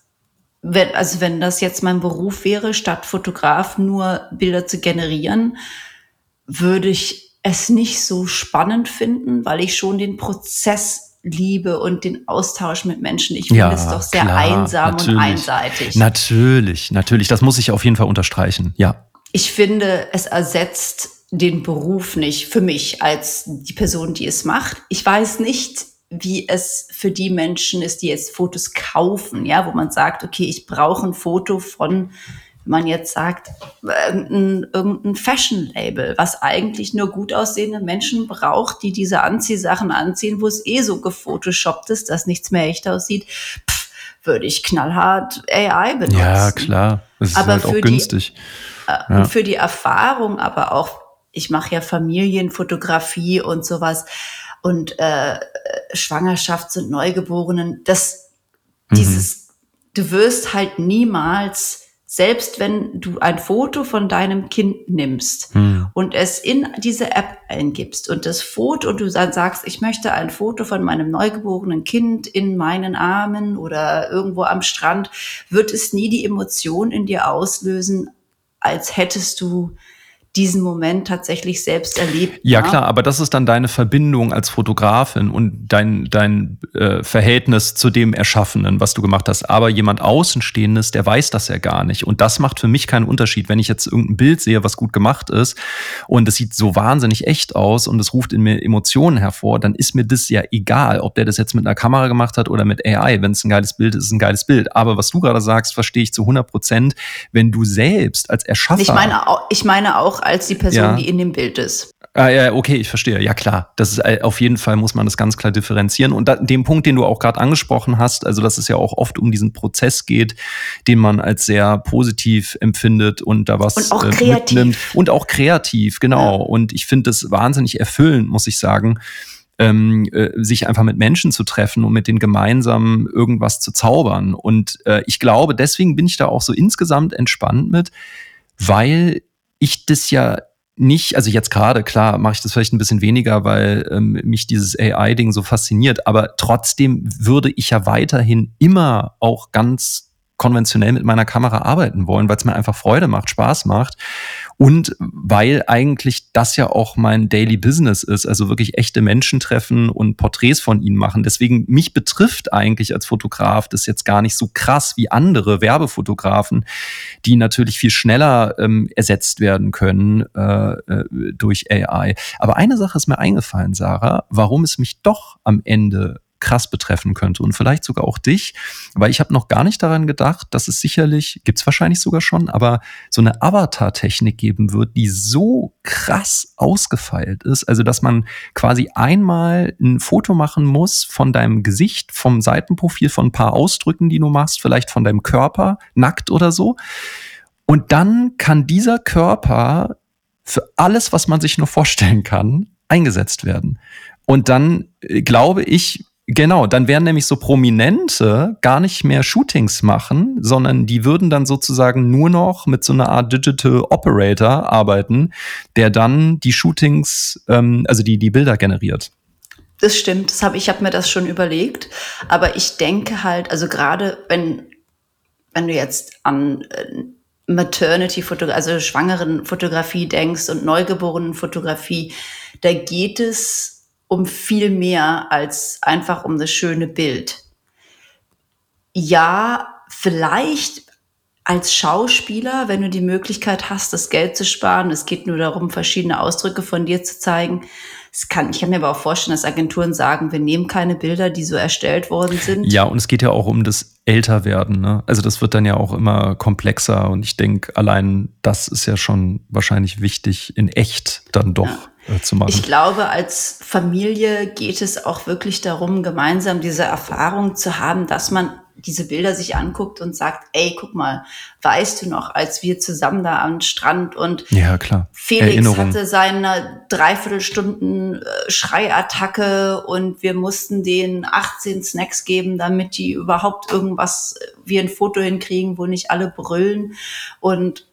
wenn, also wenn das jetzt mein Beruf wäre, statt Fotograf nur Bilder zu generieren, würde ich es nicht so spannend finden, weil ich schon den Prozess liebe und den Austausch mit Menschen. Ich finde ja, es doch sehr klar, einsam natürlich. und einseitig. Natürlich, natürlich. Das muss ich auf jeden Fall unterstreichen. Ja. Ich finde, es ersetzt den Beruf nicht für mich als die Person, die es macht. Ich weiß nicht, wie es für die Menschen ist, die jetzt Fotos kaufen, ja, wo man sagt, okay, ich brauche ein Foto von, wenn man jetzt sagt, irgendein, irgendein Fashion-Label, was eigentlich nur gut aussehende Menschen braucht, die diese Anziehsachen anziehen, wo es eh so gefotoshoppt ist, dass nichts mehr echt aussieht, pff, würde ich knallhart AI benutzen. Ja, klar. Das ist aber halt auch günstig. Die, äh, ja. Und für die Erfahrung, aber auch, ich mache ja Familienfotografie und sowas und äh, Schwangerschafts- und Neugeborenen, das, mhm. dieses, du wirst halt niemals, selbst wenn du ein Foto von deinem Kind nimmst mhm. und es in diese App eingibst und das Foto und du dann sagst, ich möchte ein Foto von meinem neugeborenen Kind in meinen Armen oder irgendwo am Strand, wird es nie die Emotion in dir auslösen, als hättest du diesen Moment tatsächlich selbst erlebt. Ja, ja, klar, aber das ist dann deine Verbindung als Fotografin und dein, dein äh, Verhältnis zu dem Erschaffenen, was du gemacht hast. Aber jemand Außenstehendes, der weiß das ja gar nicht. Und das macht für mich keinen Unterschied. Wenn ich jetzt irgendein Bild sehe, was gut gemacht ist und es sieht so wahnsinnig echt aus und es ruft in mir Emotionen hervor, dann ist mir das ja egal, ob der das jetzt mit einer Kamera gemacht hat oder mit AI. Wenn es ein geiles Bild ist, ist es ein geiles Bild. Aber was du gerade sagst, verstehe ich zu 100 Prozent. Wenn du selbst als Erschaffer... Ich meine, ich meine auch als die Person, ja. die in dem Bild ist. Ah, ja, okay, ich verstehe. Ja, klar. Das ist äh, auf jeden Fall muss man das ganz klar differenzieren. Und da, dem Punkt, den du auch gerade angesprochen hast, also dass es ja auch oft um diesen Prozess geht, den man als sehr positiv empfindet und da was und auch äh, kreativ. mitnimmt. Und auch kreativ, genau. Ja. Und ich finde das wahnsinnig erfüllend, muss ich sagen. Ähm, äh, sich einfach mit Menschen zu treffen und mit denen gemeinsam irgendwas zu zaubern. Und äh, ich glaube, deswegen bin ich da auch so insgesamt entspannt mit, weil ich das ja nicht, also jetzt gerade, klar, mache ich das vielleicht ein bisschen weniger, weil ähm, mich dieses AI-Ding so fasziniert, aber trotzdem würde ich ja weiterhin immer auch ganz konventionell mit meiner Kamera arbeiten wollen, weil es mir einfach Freude macht, Spaß macht und weil eigentlich das ja auch mein Daily Business ist, also wirklich echte Menschen treffen und Porträts von ihnen machen. Deswegen mich betrifft eigentlich als Fotograf das jetzt gar nicht so krass wie andere Werbefotografen, die natürlich viel schneller ähm, ersetzt werden können äh, äh durch AI. Aber eine Sache ist mir eingefallen, Sarah, warum es mich doch am Ende krass betreffen könnte und vielleicht sogar auch dich, weil ich habe noch gar nicht daran gedacht, dass es sicherlich, gibt es wahrscheinlich sogar schon, aber so eine Avatar-Technik geben wird, die so krass ausgefeilt ist, also dass man quasi einmal ein Foto machen muss von deinem Gesicht, vom Seitenprofil, von ein paar Ausdrücken, die du machst, vielleicht von deinem Körper, nackt oder so. Und dann kann dieser Körper für alles, was man sich nur vorstellen kann, eingesetzt werden. Und dann äh, glaube ich, Genau, dann werden nämlich so Prominente gar nicht mehr Shootings machen, sondern die würden dann sozusagen nur noch mit so einer Art Digital Operator arbeiten, der dann die Shootings, ähm, also die, die Bilder generiert. Das stimmt, das hab, ich habe mir das schon überlegt, aber ich denke halt, also gerade wenn, wenn du jetzt an äh, Maternity-Fotografie, also Schwangeren-Fotografie denkst und Neugeborenen-Fotografie, da geht es um viel mehr als einfach um das schöne Bild. Ja, vielleicht als Schauspieler, wenn du die Möglichkeit hast, das Geld zu sparen, es geht nur darum, verschiedene Ausdrücke von dir zu zeigen. Es kann, ich kann mir aber auch vorstellen, dass Agenturen sagen, wir nehmen keine Bilder, die so erstellt worden sind. Ja, und es geht ja auch um das Älterwerden. Ne? Also das wird dann ja auch immer komplexer und ich denke, allein das ist ja schon wahrscheinlich wichtig, in echt dann doch. Ja zu machen. Ich glaube, als Familie geht es auch wirklich darum, gemeinsam diese Erfahrung zu haben, dass man diese Bilder sich anguckt und sagt, ey, guck mal, weißt du noch, als wir zusammen da am Strand und ja, klar. Felix Erinnerung. hatte seine Dreiviertelstunden äh, Schreiattacke und wir mussten denen 18 Snacks geben, damit die überhaupt irgendwas, äh, wie ein Foto hinkriegen, wo nicht alle brüllen. Und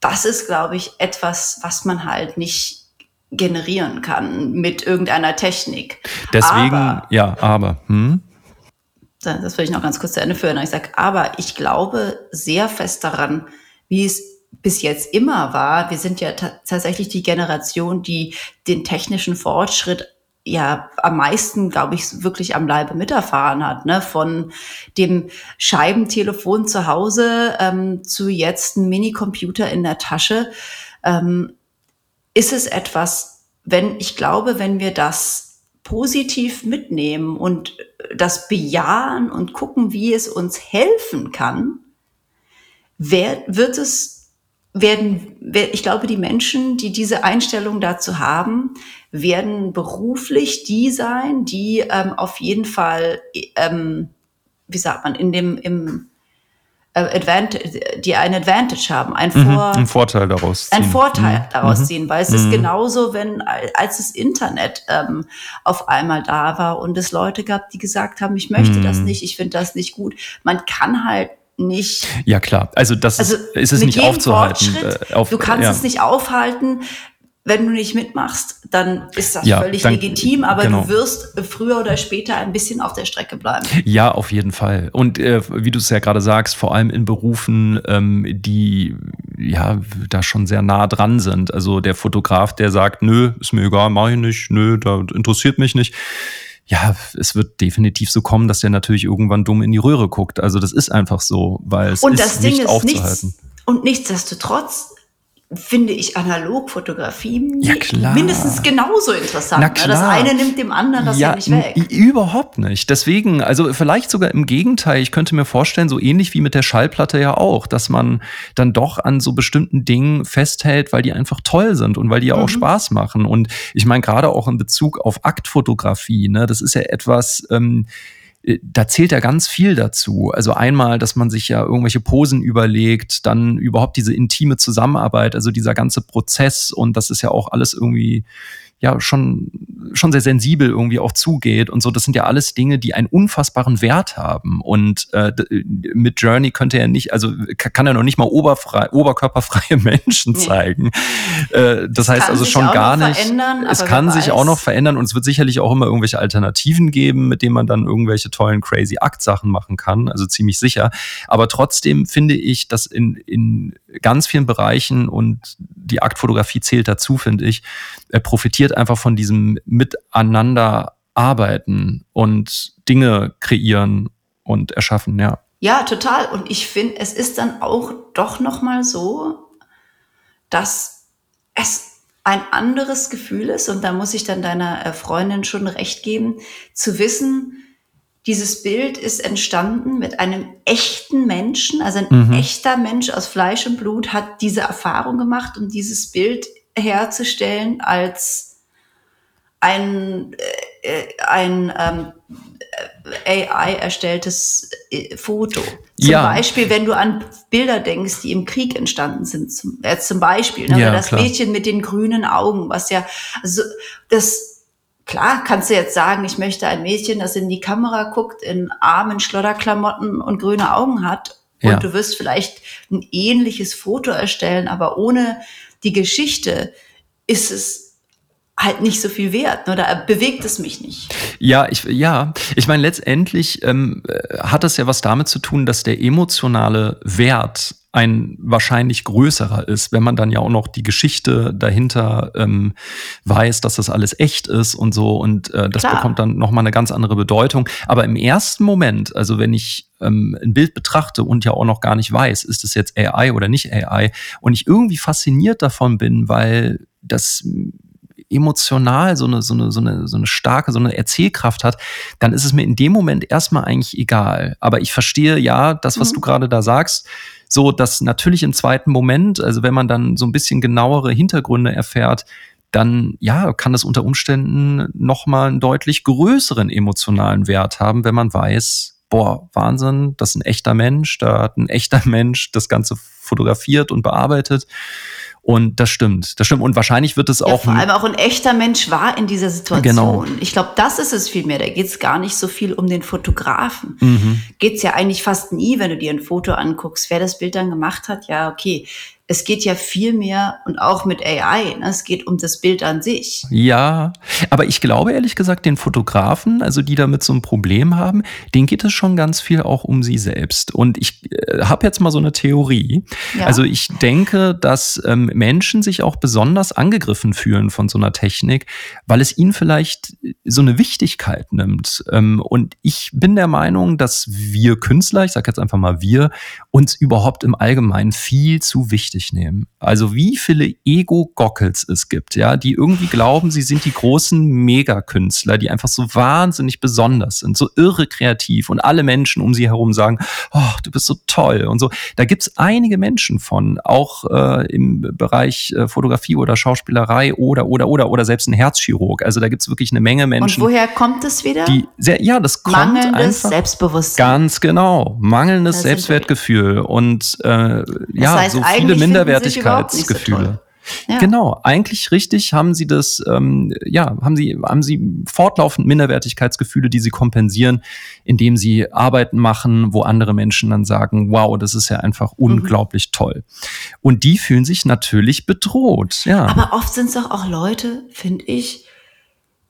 das ist, glaube ich, etwas, was man halt nicht generieren kann mit irgendeiner Technik. Deswegen, aber, ja, aber. Hm? Das will ich noch ganz kurz zu Ende führen. Ich sage, aber ich glaube sehr fest daran, wie es bis jetzt immer war. Wir sind ja tatsächlich die Generation, die den technischen Fortschritt ja am meisten, glaube ich, wirklich am Leibe miterfahren hat, ne? Von dem Scheibentelefon zu Hause ähm, zu jetzt ein Minicomputer in der Tasche. Ähm, ist es etwas, wenn, ich glaube, wenn wir das positiv mitnehmen und das bejahen und gucken, wie es uns helfen kann, wird es, werden, ich glaube, die Menschen, die diese Einstellung dazu haben, werden beruflich die sein, die ähm, auf jeden Fall, ähm, wie sagt man, in dem, im, Advantage, die ein Advantage haben, ein mhm, Vor ein Vorteil daraus ziehen. Ein Vorteil mhm. daraus mhm. ziehen, weil es mhm. ist genauso, wenn als das Internet ähm, auf einmal da war und es Leute gab, die gesagt haben, ich möchte das mhm. nicht, ich finde das nicht gut. Man kann halt nicht. Ja klar, also das also ist, ist es nicht aufzuhalten. Äh, auf, du kannst ja. es nicht aufhalten wenn du nicht mitmachst, dann ist das ja, völlig dann, legitim, aber genau. du wirst früher oder später ein bisschen auf der Strecke bleiben. Ja, auf jeden Fall. Und äh, wie du es ja gerade sagst, vor allem in Berufen, ähm, die ja da schon sehr nah dran sind. Also der Fotograf, der sagt, nö, ist mir egal, mach ich nicht, nö, da interessiert mich nicht. Ja, es wird definitiv so kommen, dass der natürlich irgendwann dumm in die Röhre guckt. Also das ist einfach so, weil es und ist das Ding nicht ist aufzuhalten. nichts, und nichtsdestotrotz finde ich Analogfotografie Ja, klar. mindestens genauso interessant. Na ne? Das klar. eine nimmt dem anderen das ja, nicht weg. Überhaupt nicht. Deswegen, also vielleicht sogar im Gegenteil, ich könnte mir vorstellen, so ähnlich wie mit der Schallplatte ja auch, dass man dann doch an so bestimmten Dingen festhält, weil die einfach toll sind und weil die ja auch Mhm. Spaß machen. Und ich meine, gerade auch in Bezug auf Aktfotografie, ne, das ist ja etwas, ähm, äh, da zählt ja ganz viel dazu. Also einmal, dass man sich ja irgendwelche Posen überlegt, dann überhaupt diese intime Zusammenarbeit, also dieser ganze Prozess und das ist ja auch alles irgendwie ja schon schon sehr sensibel irgendwie auch zugeht und so. Das sind ja alles Dinge, die einen unfassbaren Wert haben. Und äh, mit Journey könnte er nicht, also ka- kann er noch nicht mal oberfrei, oberkörperfreie [LAUGHS] Menschen Nee. zeigen. Äh, das heißt kann also sich schon auch gar noch nicht. verändern, es kann sich auch noch verändern und es wird sicherlich auch immer irgendwelche Alternativen geben, mit denen man dann irgendwelche tollen crazy Akt-Sachen machen kann. Also ziemlich sicher. Aber trotzdem finde ich, dass in, in ganz vielen Bereichen und die Aktfotografie zählt dazu, finde ich, er profitiert einfach von diesem Miteinander arbeiten und Dinge kreieren und erschaffen, ja. Ja, total. Und ich finde, es ist dann auch doch noch mal so, dass es ein anderes Gefühl ist, und da muss ich dann deiner äh, Freundin schon recht geben, zu wissen, dieses Bild ist entstanden mit einem echten Menschen, also ein Mhm. echter Mensch aus Fleisch und Blut hat diese Erfahrung gemacht, um dieses Bild herzustellen als ein, äh, äh, ein ähm, äh, AI erstelltes äh, Foto. Zum Ja. Beispiel, wenn du an Bilder denkst, die im Krieg entstanden sind, zum, äh, zum Beispiel, ne, Ja, das klar. Mädchen mit den grünen Augen, was ja, also das, klar kannst du jetzt sagen, ich möchte ein Mädchen, das in die Kamera guckt, in armen Schlodderklamotten und grüne Augen hat. Und Ja. du wirst vielleicht ein ähnliches Foto erstellen, aber ohne die Geschichte ist es halt nicht so viel wert. Da bewegt es mich nicht. Ja, ich, ja, ich meine, letztendlich ähm, äh, hat das ja was damit zu tun, dass der emotionale Wert ein wahrscheinlich größerer ist, wenn man dann ja auch noch die Geschichte dahinter ähm, weiß, dass das alles echt ist und so und äh, das Klar. bekommt dann nochmal eine ganz andere Bedeutung. Aber im ersten Moment, also wenn ich ähm, ein Bild betrachte und ja auch noch gar nicht weiß, ist es jetzt AI oder nicht AI und ich irgendwie fasziniert davon bin, weil das emotional so eine, so eine, so eine, so eine starke, so eine Erzählkraft hat, dann ist es mir in dem Moment erstmal eigentlich egal. Aber ich verstehe ja, das, was Mhm. du gerade da sagst, so, dass natürlich im zweiten Moment, also wenn man dann so ein bisschen genauere Hintergründe erfährt, dann ja, kann das unter Umständen nochmal einen deutlich größeren emotionalen Wert haben, wenn man weiß, boah, Wahnsinn, das ist ein echter Mensch, da hat ein echter [LAUGHS] Mensch das Ganze fotografiert und bearbeitet. Und das stimmt, das stimmt. Und wahrscheinlich wird es Ja, auch vor allem auch ein echter Mensch war in dieser Situation. Genau. Ich glaube, das ist es vielmehr. Da geht es gar nicht so viel um den Fotografen. Mhm. Geht es ja eigentlich fast nie, wenn du dir ein Foto anguckst. Wer das Bild dann gemacht hat, ja, okay. Es geht ja viel mehr und auch mit AI. Ne? Es geht um das Bild an sich. Ja, aber ich glaube ehrlich gesagt, den Fotografen, also die damit so ein Problem haben, denen geht es schon ganz viel auch um sie selbst. Und ich äh, habe jetzt mal so eine Theorie. Ja. Also ich denke, dass ähm, Menschen sich auch besonders angegriffen fühlen von so einer Technik, weil es ihnen vielleicht so eine Wichtigkeit nimmt. Ähm, und ich bin der Meinung, dass wir Künstler, ich sage jetzt einfach mal wir, uns überhaupt im Allgemeinen viel zu wichtig nehmen. Also wie viele Ego-Gockels es gibt, ja, die irgendwie glauben, sie sind die großen Megakünstler, die einfach so wahnsinnig besonders sind, so irre kreativ und alle Menschen um sie herum sagen, oh, du bist so toll und so. Da gibt's einige Menschen von, auch äh, im Bereich äh, Fotografie oder Schauspielerei oder, oder, oder, oder selbst ein Herzchirurg. Also da gibt's wirklich eine Menge und Menschen, woher kommt es wieder? die sehr, ja, das kommt Mangelndes einfach. Selbstbewusstsein. Ganz genau. Mangelndes Selbstwertgefühl und äh, ja, heißt, so viele finden so Minderwertigkeitsgefühle. Ja. Genau, eigentlich richtig haben sie das, ähm, ja, haben sie, haben sie fortlaufend Minderwertigkeitsgefühle, die sie kompensieren, indem sie Arbeiten machen, wo andere Menschen dann sagen, wow, das ist ja einfach Mhm. unglaublich toll. Und die fühlen sich natürlich bedroht, ja. Aber oft sind es doch auch Leute, finde ich,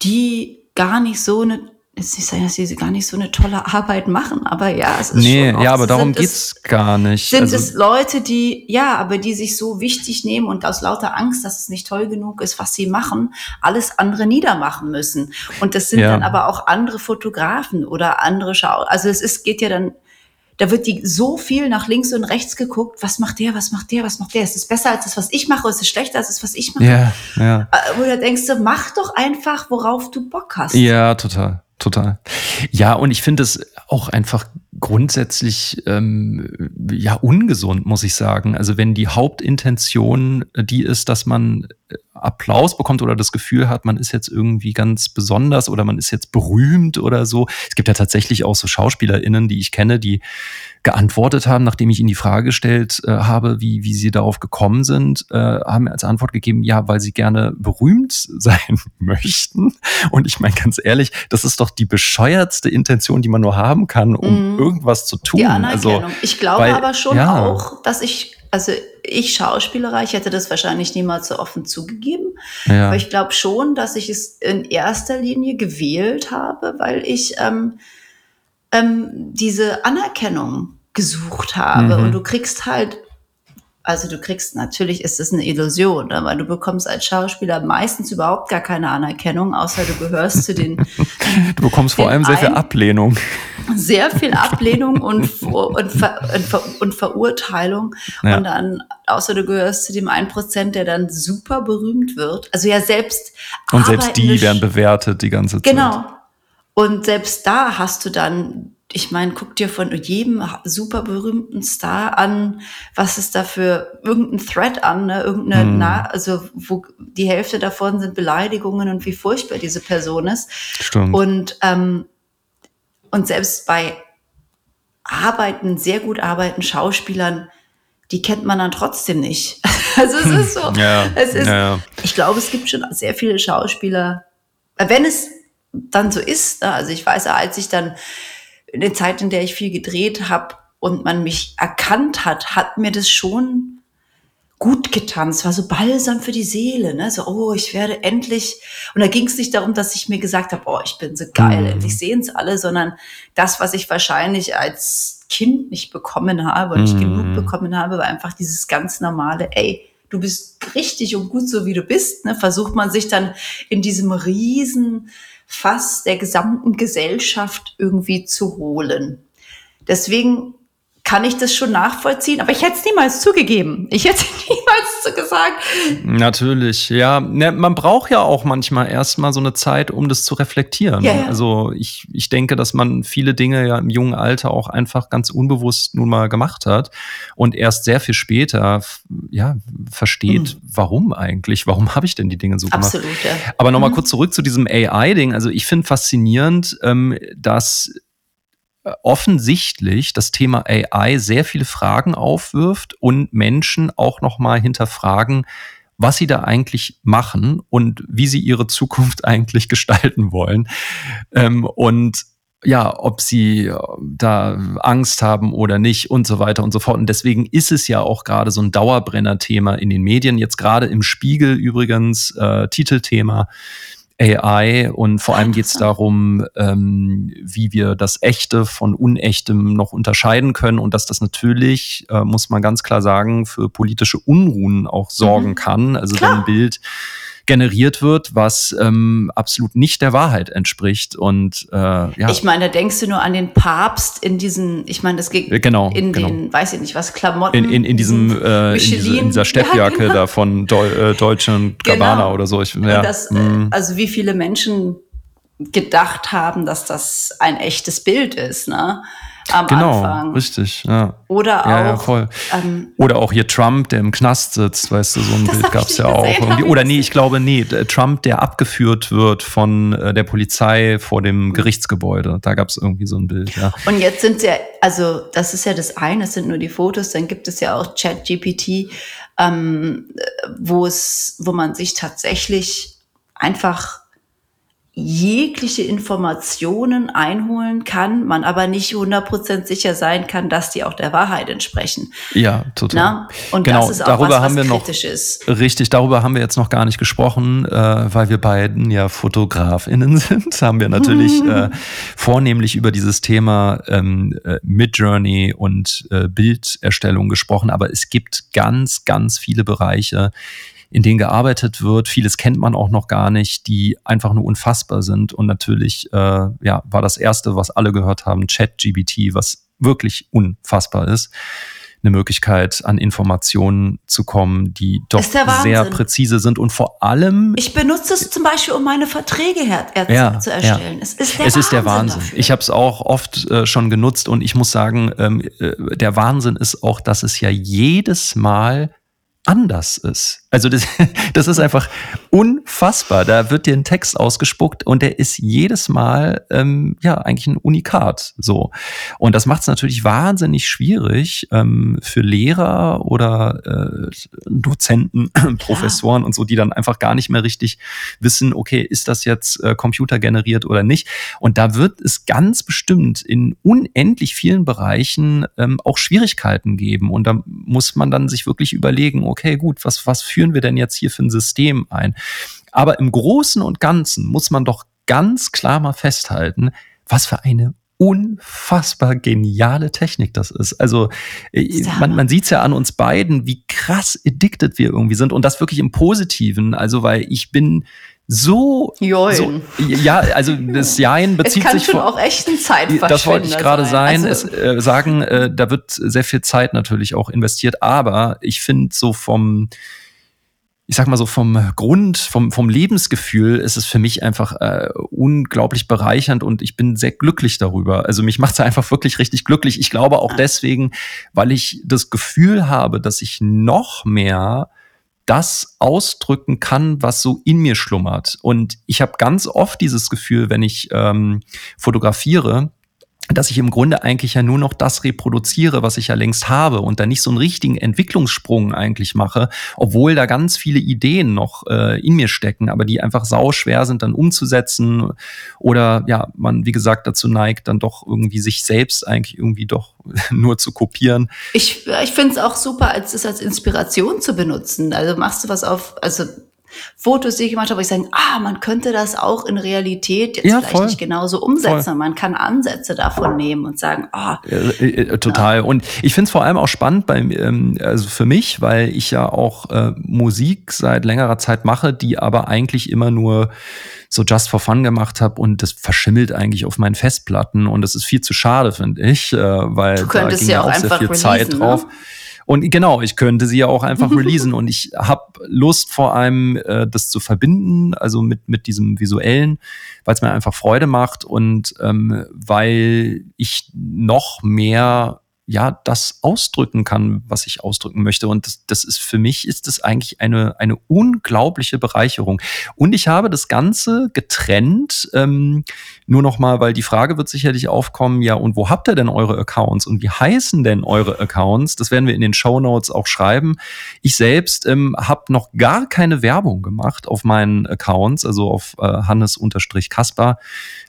die gar nicht so eine jetzt nicht sagen, dass sie gar nicht so eine tolle Arbeit machen, aber ja, es ist nee, schon. Nee, ja, aber darum geht's es, gar nicht. Sind also, es Leute, die, ja, aber die sich so wichtig nehmen und aus lauter Angst, dass es nicht toll genug ist, was sie machen, alles andere niedermachen müssen. Und das sind ja. dann aber auch andere Fotografen oder andere Schau. Also es ist, geht ja dann da wird die so viel nach links und rechts geguckt, was macht der, was macht der, was macht der? Ist es besser als das, was ich mache, ist es schlechter als das, was ich mache? Ja, ja. Äh, wo du denkst, mach doch einfach, worauf du Bock hast. Ja, total, total. Ja, und ich finde es auch einfach grundsätzlich ähm, ja ungesund, muss ich sagen. Also wenn die Hauptintention die ist, dass man äh, Applaus bekommt oder das Gefühl hat, man ist jetzt irgendwie ganz besonders oder man ist jetzt berühmt oder so. Es gibt ja tatsächlich auch so SchauspielerInnen, die ich kenne, die geantwortet haben, nachdem ich ihnen die Frage gestellt äh, habe, wie, wie sie darauf gekommen sind, äh, haben mir als Antwort gegeben, ja, weil sie gerne berühmt [LAUGHS] sein möchten. Und ich meine ganz ehrlich, das ist doch die bescheuertste Intention, die man nur haben kann, um mm. Irgendwas zu tun. Die Anerkennung. Also, ich glaube weil, aber schon ja. auch, dass ich also ich Schauspielerei, ich hätte das wahrscheinlich niemals so offen zugegeben, ja. aber ich glaube schon, dass ich es in erster Linie gewählt habe, weil ich ähm, ähm, diese Anerkennung gesucht habe. Mhm. Und du kriegst halt also du kriegst, natürlich ist es eine Illusion, ne? weil du bekommst als Schauspieler meistens überhaupt gar keine Anerkennung, außer du gehörst zu den. [LAUGHS] du bekommst vor allem sehr viel Ablehnung. Sehr viel [LAUGHS] Ablehnung und, und, Ver, und, Ver, und Verurteilung. Ja. Und dann, außer du gehörst zu dem 1%, der dann super berühmt wird. Also ja, selbst. Und selbst die werden bewertet die ganze Zeit. Genau. Und selbst da hast du dann ich meine, guck dir von jedem super berühmten Star an, was ist da für irgendein Thread an, ne? irgendeine, mm. Na, also wo die Hälfte davon sind Beleidigungen und wie furchtbar diese Person ist. Stimmt. Und, ähm, und selbst bei arbeiten, sehr gut arbeiten Schauspielern, die kennt man dann trotzdem nicht. [LAUGHS] also es ist so, ja, es ist, ja, ja. ich glaube, es gibt schon sehr viele Schauspieler, wenn es dann so ist, ne? also ich weiß, als ich dann in der Zeit, in der ich viel gedreht habe und man mich erkannt hat, hat mir das schon gut getan. Es war so balsam für die Seele, ne? So, oh, ich werde endlich. Und da ging es nicht darum, dass ich mir gesagt habe, oh, ich bin so geil, mhm. endlich sehen es alle, sondern das, was ich wahrscheinlich als Kind nicht bekommen habe und nicht genug mhm. bekommen habe, war einfach dieses ganz normale, ey, du bist richtig und gut so wie du bist. Ne? Versucht man sich dann in diesem riesen Fass der gesamten Gesellschaft irgendwie zu holen. Deswegen kann ich das schon nachvollziehen, aber ich hätte es niemals zugegeben. Ich hätte [LAUGHS] niemals so gesagt. Natürlich, ja. Ne, man braucht ja auch manchmal erstmal so eine Zeit, um das zu reflektieren. Ja, ja. Also ich, ich denke, dass man viele Dinge ja im jungen Alter auch einfach ganz unbewusst nun mal gemacht hat und erst sehr viel später ja, versteht, mhm. warum eigentlich, warum habe ich denn die Dinge so gemacht. Absolut, ja. Aber nochmal mhm. kurz zurück zu diesem AI-Ding. Also ich finde faszinierend, ähm, dass offensichtlich das Thema AI sehr viele Fragen aufwirft und Menschen auch nochmal hinterfragen, was sie da eigentlich machen und wie sie ihre Zukunft [LAUGHS] eigentlich gestalten wollen. Ähm, und ja, ob sie äh, da Angst haben oder nicht und so weiter und so fort. Und deswegen ist es ja auch gerade so ein Dauerbrenner-Thema in den Medien. Jetzt gerade im Spiegel übrigens äh, Titelthema AI und vor allem geht es [LAUGHS] darum, ähm, wie wir das Echte von Unechtem noch unterscheiden können und dass das natürlich, äh, muss man ganz klar sagen, für politische Unruhen auch sorgen mhm. kann. Also klar. wenn ein Bild generiert wird, was ähm, absolut nicht der Wahrheit entspricht. Und äh, ja. Ich meine, da denkst du nur an den Papst in diesen, ich meine, das geht äh, genau, in genau. den, weiß ich nicht was, Klamotten. In, in, in diesem, äh, in, diese, in, dieser [LAUGHS] Steppjacke ja, genau. da von Deu äh, Deutsche und Gabbana genau. oder so. Ich, ja. Das, mhm. Also wie viele Menschen gedacht haben, dass das ein echtes Bild ist, ne? Am genau, Anfang. richtig, ja. Oder auch. Ja, ja, voll. Ähm, Oder auch hier Trump, der im Knast sitzt, weißt du, so ein Bild gab es ja auch. Irgendwie. Oder nee, ich glaube, nee, Trump, der abgeführt wird von äh, der Polizei vor dem Gerichtsgebäude. Da gab es irgendwie so ein Bild, ja. Und jetzt sind ja, also das ist ja das eine, es sind nur die Fotos, dann gibt es ja auch ChatGPT, ähm, wo es, wo man sich tatsächlich einfach jegliche Informationen einholen kann, man aber nicht 100% sicher sein kann, dass die auch der Wahrheit entsprechen. Ja, total. Na? Und genau, das ist auch darüber was, was haben wir noch kritisch ist. richtig, darüber haben wir jetzt noch gar nicht gesprochen, äh, weil wir beiden ja Fotografinnen [LAUGHS] sind, haben wir natürlich [LAUGHS] äh, vornehmlich über dieses Thema ähm, äh, Midjourney und äh, Bilderstellung gesprochen, aber es gibt ganz, ganz viele Bereiche, in denen gearbeitet wird. Vieles kennt man auch noch gar nicht, die einfach nur unfassbar sind. Und natürlich äh, ja, war das Erste, was alle gehört haben, ChatGBT, was wirklich unfassbar ist. Eine Möglichkeit, an Informationen zu kommen, die doch sehr präzise sind und vor allem Ich benutze es zum Beispiel, um meine Verträge her er Ja, zu erstellen. ja. Es ist der es Wahnsinn. ist der Wahnsinn. Ich habe es auch oft äh, schon genutzt und ich muss sagen, ähm, äh, der Wahnsinn ist auch, dass es ja jedes Mal anders ist. Also das, [LAUGHS] das ist einfach unfassbar. Da wird dir ein Text ausgespuckt und der ist jedes Mal ähm, ja eigentlich ein Unikat. So und das macht es natürlich wahnsinnig schwierig ähm, für Lehrer oder äh, Dozenten, [CLEARS THROAT] Professoren und so, die dann einfach gar nicht mehr richtig wissen, okay, ist das jetzt äh, computergeneriert oder nicht? Und da wird es ganz bestimmt in unendlich vielen Bereichen ähm, auch Schwierigkeiten geben. Und da muss man dann sich wirklich überlegen, okay, gut, was, was führen wir denn jetzt hier für ein System ein? Aber im Großen und Ganzen muss man doch ganz klar mal festhalten, was für eine unfassbar geniale Technik das ist. Also äh, man, man sieht es ja an uns beiden, wie krass addicted wir irgendwie sind und das wirklich im Positiven. Also weil ich bin so, Join. so ja, also das Jein es bezieht kann sich schon vor, auch echt ein Zeitverschwender das wollte ich gerade sein. sein. Also, es, äh, sagen, äh, da wird sehr viel Zeit natürlich auch investiert, aber ich finde so vom, ich sag mal so vom Grund, vom, vom Lebensgefühl ist es für mich einfach äh, unglaublich bereichernd und ich bin sehr glücklich darüber. Also mich macht es einfach wirklich richtig glücklich. Ich glaube auch deswegen, weil ich das Gefühl habe, dass ich noch mehr das ausdrücken kann, was so in mir schlummert. Und ich habe ganz oft dieses Gefühl, wenn ich ähm, fotografiere, dass ich im Grunde eigentlich ja nur noch das reproduziere, was ich ja längst habe und da nicht so einen richtigen Entwicklungssprung eigentlich mache, obwohl da ganz viele Ideen noch äh, in mir stecken, aber die einfach sau schwer sind dann umzusetzen oder ja, man wie gesagt dazu neigt, dann doch irgendwie sich selbst eigentlich irgendwie doch [LAUGHS] nur zu kopieren. ich ich finde es auch super, als es als Inspiration zu benutzen. Also machst du was auf, also Fotos, die ich gemacht habe, wo ich sage, ah, man könnte das auch in Realität jetzt Ja, vielleicht voll. nicht genauso umsetzen. Voll. Man kann Ansätze davon nehmen und sagen, ah, Äh, äh, total. Und ich finde es vor allem auch spannend bei, ähm, also für mich, weil ich ja auch äh, Musik seit längerer Zeit mache, die aber eigentlich immer nur so just for fun gemacht habe und das verschimmelt eigentlich auf meinen Festplatten und das ist viel zu schade, finde ich, äh, weil Du könntest da ging ja auch auch sehr einfach viel releasen, Zeit ne? Und genau, ich könnte sie ja auch einfach [LAUGHS] releasen. Und ich habe Lust vor allem, äh, das zu verbinden, also mit, mit diesem visuellen, weil es mir einfach Freude macht. Und ähm, weil ich noch mehr ja das ausdrücken kann, was ich ausdrücken möchte. Und das, das ist für mich ist das eigentlich eine, eine unglaubliche Bereicherung. Und ich habe das Ganze getrennt, ähm, nur noch mal, weil die Frage wird sicherlich aufkommen, ja, und wo habt ihr denn eure Accounts und wie heißen denn eure Accounts? Das werden wir in den Show Notes auch schreiben. Ich selbst ähm, habe noch gar keine Werbung gemacht auf meinen Accounts, also auf äh, Hannes-Kaspar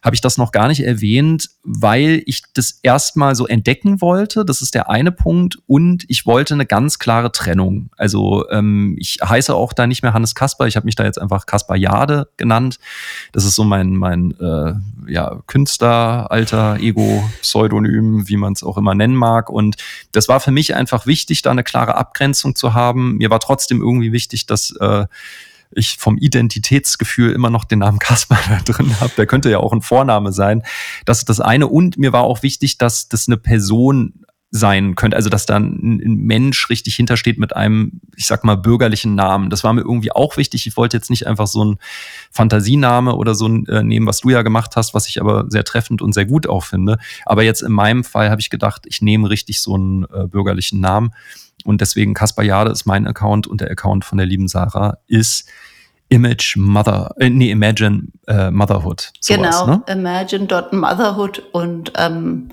habe ich das noch gar nicht erwähnt, weil ich das erstmal so entdecken wollte. Das ist der eine Punkt. Und ich wollte eine ganz klare Trennung. Also ähm, ich heiße auch da nicht mehr Hannes Kasper. Ich habe mich da jetzt einfach Kaspar Jade genannt. Das ist so mein, mein äh, ja, Künstler, alter Ego, Pseudonym, wie man es auch immer nennen mag. Und das war für mich einfach wichtig, da eine klare Abgrenzung zu haben. Mir war trotzdem irgendwie wichtig, dass äh, ich vom Identitätsgefühl immer noch den Namen Kasper [LAUGHS] da drin habe. Der könnte ja auch ein Vorname sein. Das ist das eine. Und mir war auch wichtig, dass das eine Person sein könnte, also dass da ein, ein Mensch richtig hintersteht mit einem, ich sag mal, bürgerlichen Namen. Das war mir irgendwie auch wichtig. Ich wollte jetzt nicht einfach so ein Fantasiename oder so äh, nehmen, was du ja gemacht hast, was ich aber sehr treffend und sehr gut auch finde. Aber jetzt in meinem Fall habe ich gedacht, ich nehme richtig so einen äh, bürgerlichen Namen. Und deswegen Kaspar Jade ist mein Account und der Account von der lieben Sarah ist Image Mother, äh, nee, Imagine äh, Motherhood. Sowas, genau, Ne? Imagine.motherhood und ähm,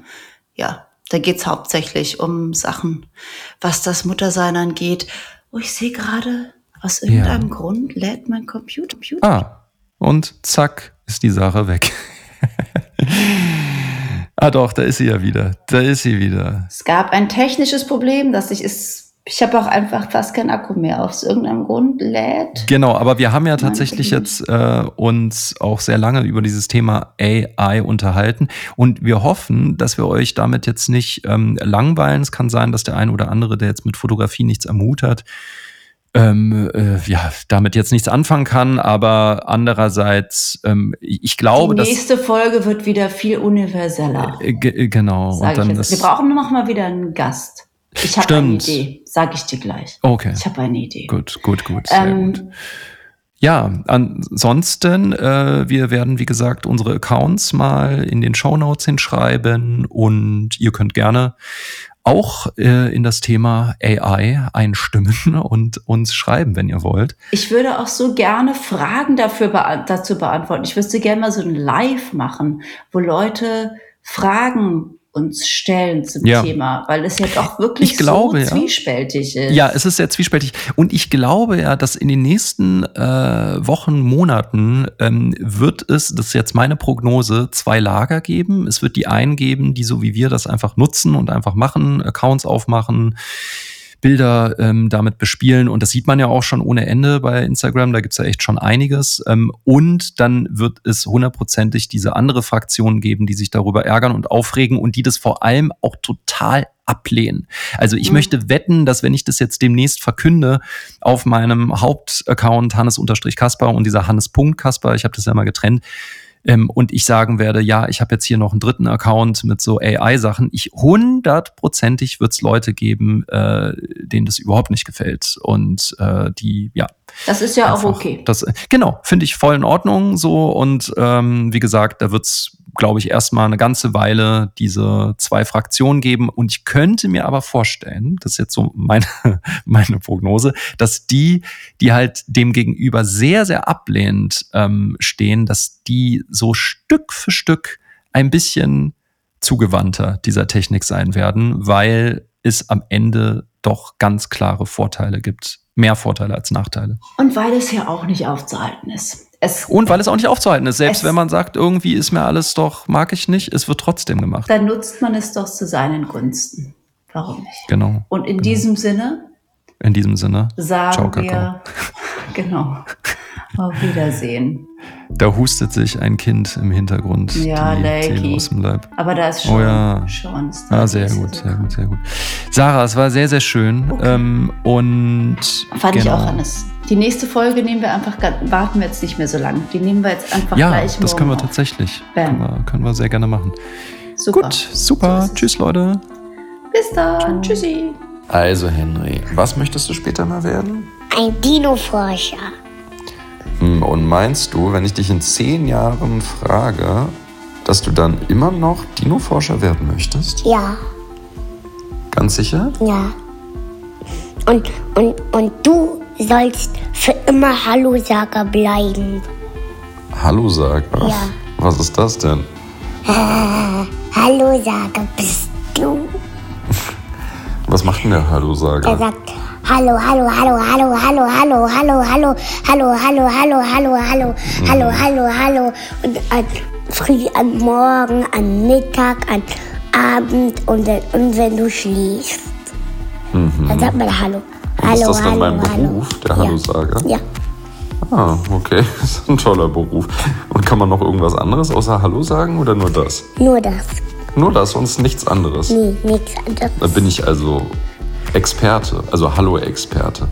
ja, da geht's hauptsächlich um Sachen, was das Muttersein angeht. Oh, ich sehe gerade, aus irgendeinem Grund lädt mein Computer. Computer. Ah, und zack, ist die Sache weg. [LAUGHS] ah doch, da ist sie ja wieder. Da ist sie wieder. Es gab ein technisches Problem, dass ich es ich habe auch einfach fast keinen Akku mehr aus irgendeinem Grund lädt. Genau, aber wir haben ja tatsächlich jetzt äh, uns auch sehr lange über dieses Thema AI unterhalten und wir hoffen, dass wir euch damit jetzt nicht ähm, langweilen. Es kann sein, dass der eine oder andere, der jetzt mit Fotografie nichts am Hut hat, ähm, äh, ja, damit jetzt nichts anfangen kann, aber andererseits, ähm, ich glaube, Die nächste dass, Folge wird wieder viel universeller. Äh, genau. Und dann wir brauchen noch mal wieder einen Gast. Ich habe eine Idee, sage ich dir gleich. Okay. Ich habe eine Idee. Gut, gut, gut, sehr ähm, gut. Ja, ansonsten, äh, wir werden, wie gesagt, unsere Accounts mal in den Show Notes hinschreiben und ihr könnt gerne auch äh, in das Thema AI einstimmen [LAUGHS] und uns schreiben, wenn ihr wollt. Ich würde auch so gerne Fragen dafür be dazu beantworten. Ich wüsste gerne mal so ein Live machen, wo Leute Fragen uns stellen zum ja. Thema, weil es ja doch wirklich ich glaube, so zwiespältig ja. ist. Ja, es ist sehr zwiespältig. Und ich glaube ja, dass in den nächsten äh, Wochen, Monaten ähm, wird es, das ist jetzt meine Prognose, zwei Lager geben. Es wird die einen geben, die so wie wir das einfach nutzen und einfach machen, Accounts aufmachen, Bilder ähm, damit bespielen. Und das sieht man ja auch schon ohne Ende bei Instagram. Da gibt's ja echt schon einiges. Ähm, und dann wird es hundertprozentig diese andere Fraktion geben, die sich darüber ärgern und aufregen und die das vor allem auch total ablehnen. Also ich mhm. möchte wetten, dass wenn ich das jetzt demnächst verkünde auf meinem Hauptaccount Hannes-Kasper und dieser Hannes-Kasper, ich habe das ja mal getrennt, ähm, und ich sagen werde, ja, ich habe jetzt hier noch einen dritten Account mit so AI-Sachen, ich hundertprozentig wird es Leute geben, äh, denen das überhaupt nicht gefällt und äh, die, ja. Das ist ja einfach, auch okay. Das, genau, finde ich voll in Ordnung so und ähm, wie gesagt, da wird's glaube ich, erstmal eine ganze Weile diese zwei Fraktionen geben. Und ich könnte mir aber vorstellen, das ist jetzt so meine, [LAUGHS] meine Prognose, dass die, die halt dem gegenüber sehr, sehr ablehnend ähm, stehen, dass die so Stück für Stück ein bisschen zugewandter dieser Technik sein werden, weil es am Ende doch ganz klare Vorteile gibt. Mehr Vorteile als Nachteile. Und weil es ja auch nicht aufzuhalten ist. Es, und weil es auch nicht aufzuhalten ist. Selbst wenn man sagt, irgendwie ist mir alles doch, mag ich nicht, es wird trotzdem gemacht. Dann nutzt man es doch zu seinen Gunsten. Warum nicht? Genau. Und in genau. diesem Sinne. In diesem Sinne. Sagen Ciao, wir. [LAUGHS] Genau. Auf Wiedersehen. Da hustet sich ein Kind im Hintergrund ja, die Seele aus dem Leib. Aber da ist schon. Oh ja. Schon ah, sehr gut, sehr gut, sehr gut. Sarah, es war sehr, sehr schön. Okay. Ähm, und. Fand genau. ich auch, Hannes. Die nächste Folge nehmen wir einfach, warten wir jetzt nicht mehr so lange. Die nehmen wir jetzt einfach ja, gleich. Ja, das können wir auf. tatsächlich. Können wir, können wir, sehr gerne machen. Super. Gut, super. So Tschüss, Leute. Bis dann. Ciao. Tschüssi. Also, Henry, was möchtest du später mal werden? Ein Dino-Forscher. Und meinst du, wenn ich dich in zehn Jahren frage, dass du dann immer noch Dino-Forscher werden möchtest? Ja. Ganz sicher? Ja. Und, und, und du sollst für immer Hallo-Sager bleiben. Hallo-Sager? Ja. Was ist das denn? Äh, Hallo-Sager bist du. Was macht denn der Hallo-Sager? Er sagt Hallo, hallo, hallo, hallo, hallo, hallo, hallo, hallo, hallo, hallo, hallo, hallo, hallo, hallo, hallo, hallo. Und an früh, an Morgen, an Mittag, an Abend und, und wenn du schläfst. Mhm. Dann sagt man Hallo. Hallo, ist das dann hallo, Beruf, hallo. der Hallo-Sager? Ja. Ah, okay. Das ist ein toller Beruf. Und kann man noch irgendwas anderes außer Hallo sagen oder nur das? Nur das. Nur das, sonst nichts anderes? Nee, nichts anderes. Da bin ich also Experte, also Hallo Experte.